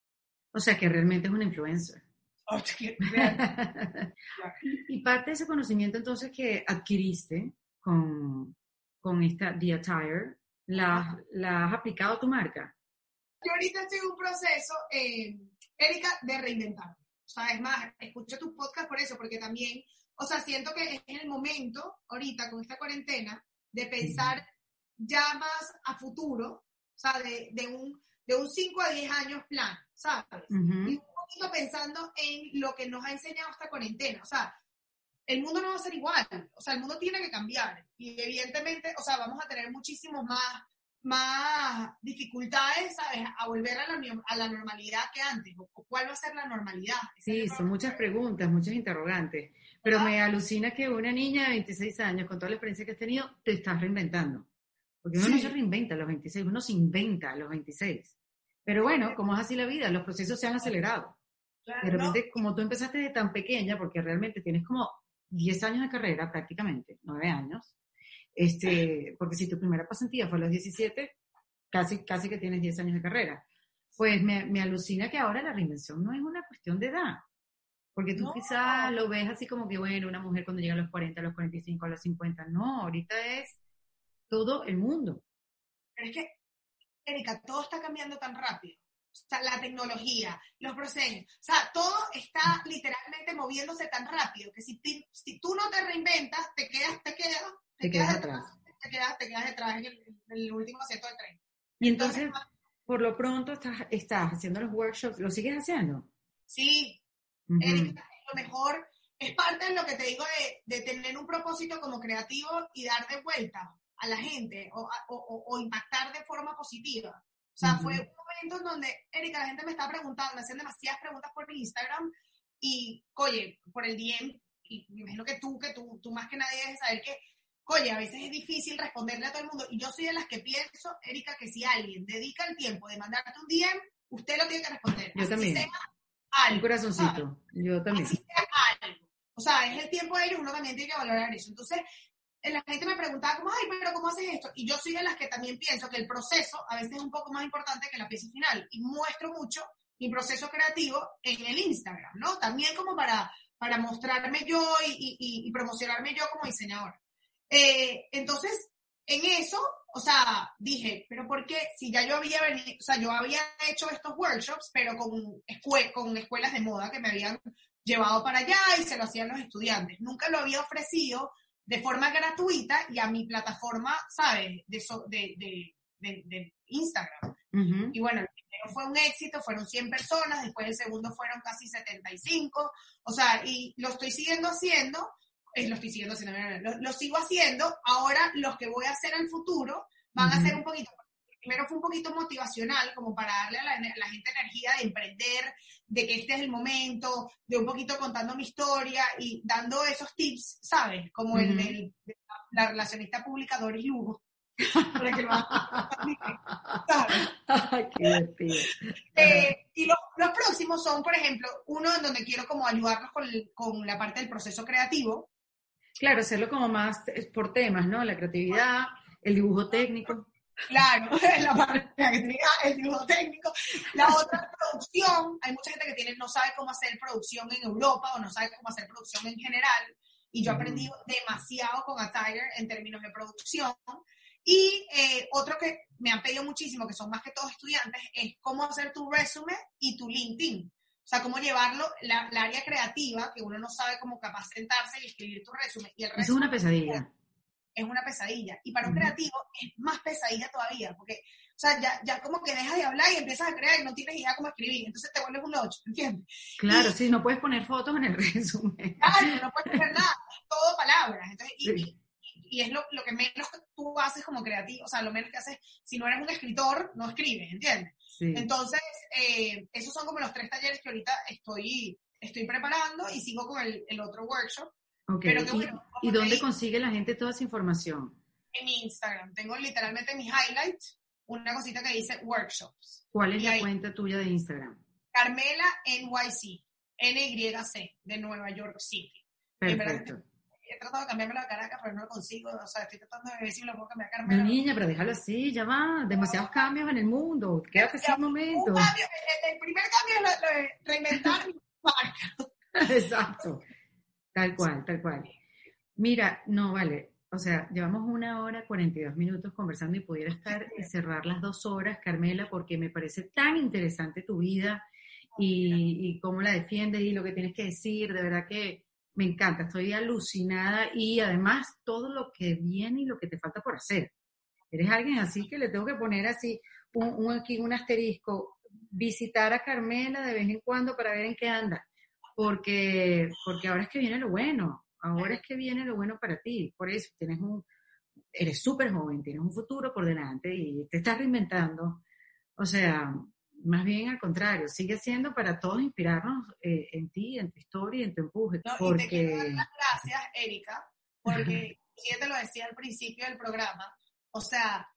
O sea, que realmente es una influencer. [LAUGHS] y parte de ese conocimiento entonces que adquiriste con, con esta The Attire, ¿la, ¿la, has aplicado a tu marca? Yo ahorita estoy en un proceso, eh, Erika, de reinventarme. O sea, es más, escucho tu podcast por eso, porque también, o sea, siento que es el momento, ahorita, con esta cuarentena, de pensar ya más a futuro, o sea, de, de un, de un 5 a 10 años plan, ¿sabes? poquito pensando en lo que nos ha enseñado esta cuarentena. O sea, el mundo no va a ser igual. O sea, el mundo tiene que cambiar. Y evidentemente, o sea, vamos a tener muchísimos más, más dificultades, ¿sabes? A volver a la, a la normalidad que antes. O cuál va a ser la normalidad. Sí, son muchas preguntas, muchos interrogantes. Pero me alucina que una niña de 26 años, con toda la experiencia que has tenido, te estás reinventando. Porque uno no se reinventa a los 26, uno se inventa a los 26. Pero bueno, como es así la vida, los procesos se han acelerado. de repente, como tú empezaste de tan pequeña, porque realmente tienes como 10 años de carrera prácticamente, 9 años, este, [LAUGHS] porque si tu primera pasantía fue a los 17, casi, casi que tienes 10 años de carrera. Pues me, me alucina que ahora la reinvención no es una cuestión de edad. Porque tú quizás lo ves así como que, bueno, una mujer cuando llega a los 40, a los 45, a los 50. No, ahorita es todo el mundo. Pero es que, Erika, todo está cambiando tan rápido. O sea, la tecnología, los procesos, o sea, todo está literalmente moviéndose tan rápido que si, si tú no te reinventas, te quedas, te quedas, te, quedas, atrás. Te quedas, te quedas detrás en el, último asiento del tren. Y entonces, por lo pronto, estás, estás haciendo los workshops, ¿lo sigues haciendo? Sí, Erika, lo mejor es parte de lo que te digo de, de, tener un propósito como creativo y dar de vuelta a la gente o, o, o impactar de forma positiva. O sea, fue un momento en donde, Erika, la gente me estaba preguntando, me hacían demasiadas preguntas por mi Instagram y, oye, por el DM, y me imagino que tú, que tú, tú más que nadie debes saber que, oye, a veces es difícil responderle a todo el mundo. Y yo soy de las que pienso, Erika, que si alguien dedica el tiempo de mandarte un DM, usted lo tiene que responder. Yo también. Un corazoncito. Yo también. Así sea algo. O sea, es el tiempo de ellos, uno también tiene que valorar eso. Entonces, la gente me preguntaba como, ay, pero ¿cómo haces esto? Y yo soy de las que también pienso que el proceso a veces es un poco más importante que la pieza final. Y muestro mucho mi proceso creativo en el Instagram, ¿no? También como para, para mostrarme yo y, y, y promocionarme yo como diseñador. Eh, entonces, en eso, o sea, dije, pero ¿por qué? Si ya yo había venido, o sea, yo había hecho estos workshops, pero con, con escuelas de moda que me habían llevado para allá y se lo hacían los estudiantes. Nunca lo había ofrecido de forma gratuita y a mi plataforma, ¿sabes? De, de, de, de, Instagram. Y bueno, el primero fue un éxito, fueron 100 personas, después el segundo fueron casi 75, o sea, y lo estoy siguiendo haciendo, eh, lo estoy siguiendo haciendo, lo, lo, sigo haciendo, ahora los que voy a hacer al futuro van a ser un poquito, primero fue un poquito motivacional, como para darle a la, la, gente energía de emprender, de que este es el momento, de un poquito contando mi historia y dando esos tips, ¿sabes? Como el de la relacionista pública Doris Lugo. [LAUGHS] para que lo [LAUGHS] qué eh, y los, los, próximos son, por ejemplo, uno en donde quiero como ayudarlos con, el, con la parte del proceso creativo. Claro, hacerlo como más por temas, ¿no? La creatividad, el dibujo técnico. Claro, [LAUGHS] la parte el dibujo técnico. La otra producción, hay mucha gente que tiene, no sabe cómo hacer producción en Europa o no sabe cómo hacer producción en general. Y yo he aprendido demasiado con Attire en términos de producción. Y eh, otro que me han pedido muchísimo, que son más que todos estudiantes, es cómo hacer tu resumen y tu LinkedIn. O sea, cómo llevarlo, la, la área creativa, que uno no sabe cómo capacitarse y escribir tu resumen. Y el resumen es una pesadilla es una pesadilla. Y para un creativo es más pesadilla todavía, porque, o sea, ya, ya como que dejas de hablar y empiezas a crear y no tienes idea cómo escribir, entonces te vuelves un 8, ¿entiendes? Claro, sí, no puedes poner fotos en el [LAUGHS] resumen. Claro, no puedes poner nada, todo palabras. Entonces, y, y, es lo, lo, que menos tú haces como creativo, o sea, lo menos que haces, si no eres un escritor, no escribes, ¿entiendes? Entonces, eh, esos son como los tres talleres que ahorita estoy, estoy preparando y sigo con el, el otro workshop Okay. ¿Y, dónde consigue la gente toda esa información? En mi Instagram. Tengo literalmente mis highlights, una cosita que dice workshops. ¿Cuál es la cuenta tuya de Instagram? Carmela NYC, NYC, de Nueva York City. Perfecto. He tratado de cambiarme la Caracas, pero no lo consigo. O sea, estoy tratando de ver si lo puedo cambiar a Carmela. No, niña, pero déjalo así, ya va. Demasiados cambios en el mundo. Quédate ese momento. Un cambio, el, el primer cambio es reinventar mi [LAUGHS] marca. Exacto. Tal cual, tal cual. Mira, no vale. O sea, llevamos una hora 42 minutos conversando y pudiera estar y cerrar las dos horas, Carmela, porque me parece tan interesante tu vida y, y cómo la defiendes y lo que tienes que decir. De verdad que me encanta. Estoy alucinada y además todo lo que viene y lo que te falta por hacer. Eres alguien así que le tengo que poner así un, un aquí un asterisco visitar a Carmela de vez en cuando para ver en qué anda, porque, porque ahora es que viene lo bueno, ahora es que viene lo bueno para ti, por eso tienes un, eres súper joven, tienes un futuro por delante y te estás reinventando, o sea, más bien al contrario, sigue siendo para todos inspirarnos eh, en ti, en tu historia, en tu empuje, No, y te porque... quiero dar las gracias, Erika, porque yo te lo decía al principio del programa, o sea,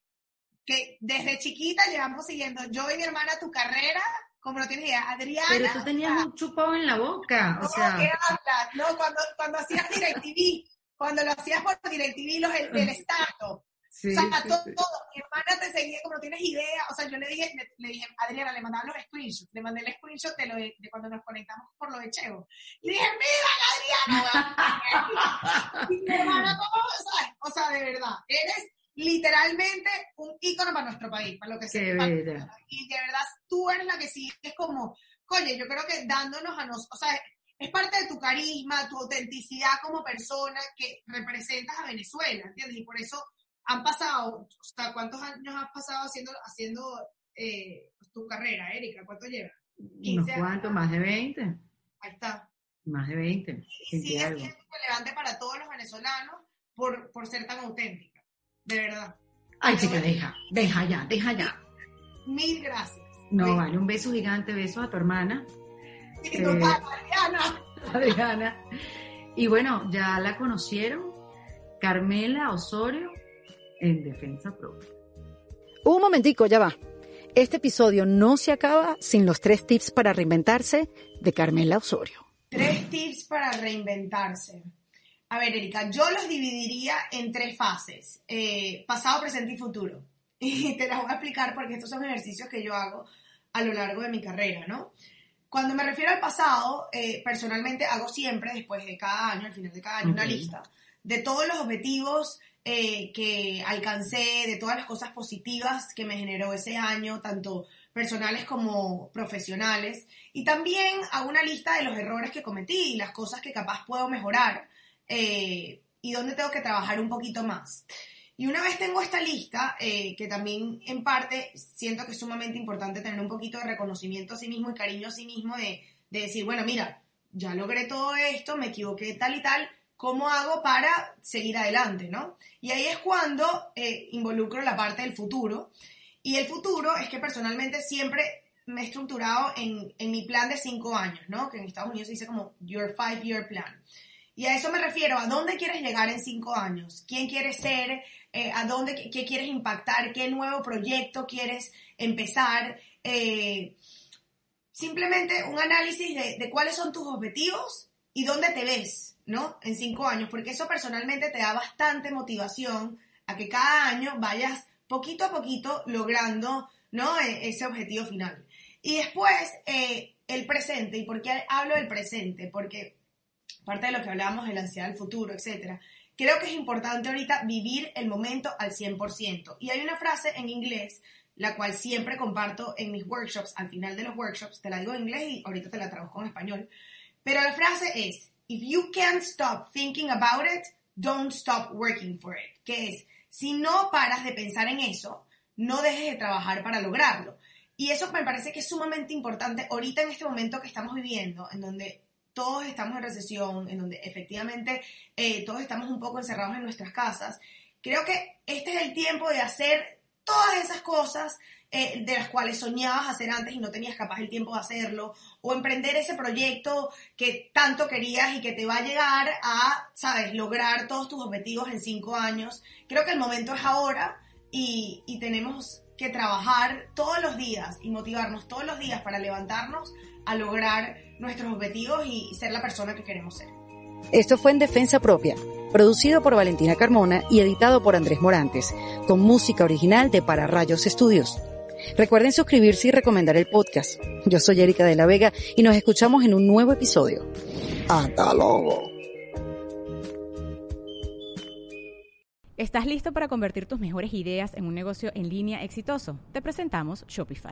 que desde chiquita llevamos siguiendo yo y mi hermana tu carrera, como no tienes idea, Adriana. Pero tú tenías un chupón en la boca, o ¿cómo sea... que hablas? No, cuando, cuando hacías DirecTV, cuando lo hacías por DirecTV los del, del Estado. [LAUGHS] Sí, o sea, sí, todo, sí. todo. Mi hermana te seguía como no tienes idea. O sea, yo le dije, le, le dije, Adriana, le mandaba los screenshots. Le mandé el screenshot de, lo de, de cuando nos conectamos por lo de Cheo. Le dije, mira, Adriana. [LAUGHS] y mi hermana, ¿cómo? ¿sabes? O sea, de verdad, eres literalmente un ícono para nuestro país, para lo que sea. Y de verdad, tú eres la que sí, es como, oye, yo creo que dándonos a nos, o sea, es parte de tu carisma, tu autenticidad como persona que representas a Venezuela, ¿entiendes? Y por eso han pasado, o sea, ¿cuántos años has pasado haciendo, haciendo eh, tu carrera, Erika? ¿Cuánto llevas? Unos 15 años. cuantos, más de 20, Ahí está. más de 20, Y 20 y sigue siendo relevante para todos los venezolanos por, por ser tan auténtica, de verdad. Ay, chica, deja, deja ya, deja ya. Mil gracias. No, vale, un beso gigante, beso a tu hermana, y total, Adriana. [LAUGHS] Adriana. Y bueno, ya la conocieron, Carmela Osorio en Defensa Propia. Un momentico, ya va. Este episodio no se acaba sin los tres tips para reinventarse de Carmela Osorio. Tres tips para reinventarse. A ver, Erika, yo los dividiría en tres fases, eh, pasado, presente y futuro. [LAUGHS] Y te las voy a explicar porque estos son ejercicios que yo hago a lo largo de mi carrera, ¿no? Cuando me refiero al pasado, eh, personalmente hago siempre, después de cada año, al final de cada año, una lista de todos los objetivos eh, que alcancé, de todas las cosas positivas que me generó ese año, tanto personales como profesionales. Y también hago una lista de los errores que cometí y las cosas que capaz puedo mejorar eh, y dónde tengo que trabajar un poquito más. Y una vez tengo esta lista, eh, que también en parte siento que es sumamente importante tener un poquito de reconocimiento a sí mismo y cariño a sí mismo de, de decir, bueno, mira, ya logré todo esto, me equivoqué tal y tal, ¿cómo hago para seguir adelante, no? Y ahí es cuando eh, involucro la parte del futuro. Y el futuro es que personalmente siempre me he estructurado en, en mi plan de cinco años, ¿no? Que en Estados Unidos se dice como your five year plan. Y a eso me refiero, ¿a dónde quieres llegar en cinco años? ¿Quién quieres ser? Eh, ¿A dónde, qué, quieres impactar? ¿Qué nuevo proyecto quieres empezar? Eh, simplemente un análisis de, de cuáles son tus objetivos y dónde te ves, ¿no? En cinco años, porque eso personalmente te da bastante motivación a que cada año vayas poquito a poquito logrando, ¿no? E- ese objetivo final. Y después, eh, el presente. ¿Y por qué hablo del presente? Porque parte de lo que hablábamos de la ansiedad del futuro, etcétera, creo que es importante ahorita vivir el momento al 100%. Y hay una frase en inglés, la cual siempre comparto en mis workshops, al final de los workshops, te la digo en inglés y ahorita te la traduzco en español, pero la frase es, if you can't stop thinking about it, don't stop working for it, que es, si no paras de pensar en eso, no dejes de trabajar para lograrlo. Y eso me parece que es sumamente importante ahorita en este momento que estamos viviendo, en donde todos estamos en recesión, en donde efectivamente eh, todos estamos un poco encerrados en nuestras casas. Creo que este es el tiempo de hacer todas esas cosas eh, de las cuales soñabas hacer antes y no tenías capaz el tiempo de hacerlo, o emprender ese proyecto que tanto querías y que te va a llegar a, sabes, lograr todos tus objetivos en cinco años. Creo que el momento es ahora y, y tenemos que trabajar todos los días y motivarnos todos los días para levantarnos a lograr nuestros objetivos y ser la persona que queremos ser. Esto fue en Defensa Propia, producido por Valentina Carmona y editado por Andrés Morantes, con música original de Para Rayos Estudios. Recuerden suscribirse y recomendar el podcast. Yo soy Erika de la Vega y nos escuchamos en un nuevo episodio. ¡Hasta luego! ¿Estás listo para convertir tus mejores ideas en un negocio en línea exitoso? Te presentamos Shopify.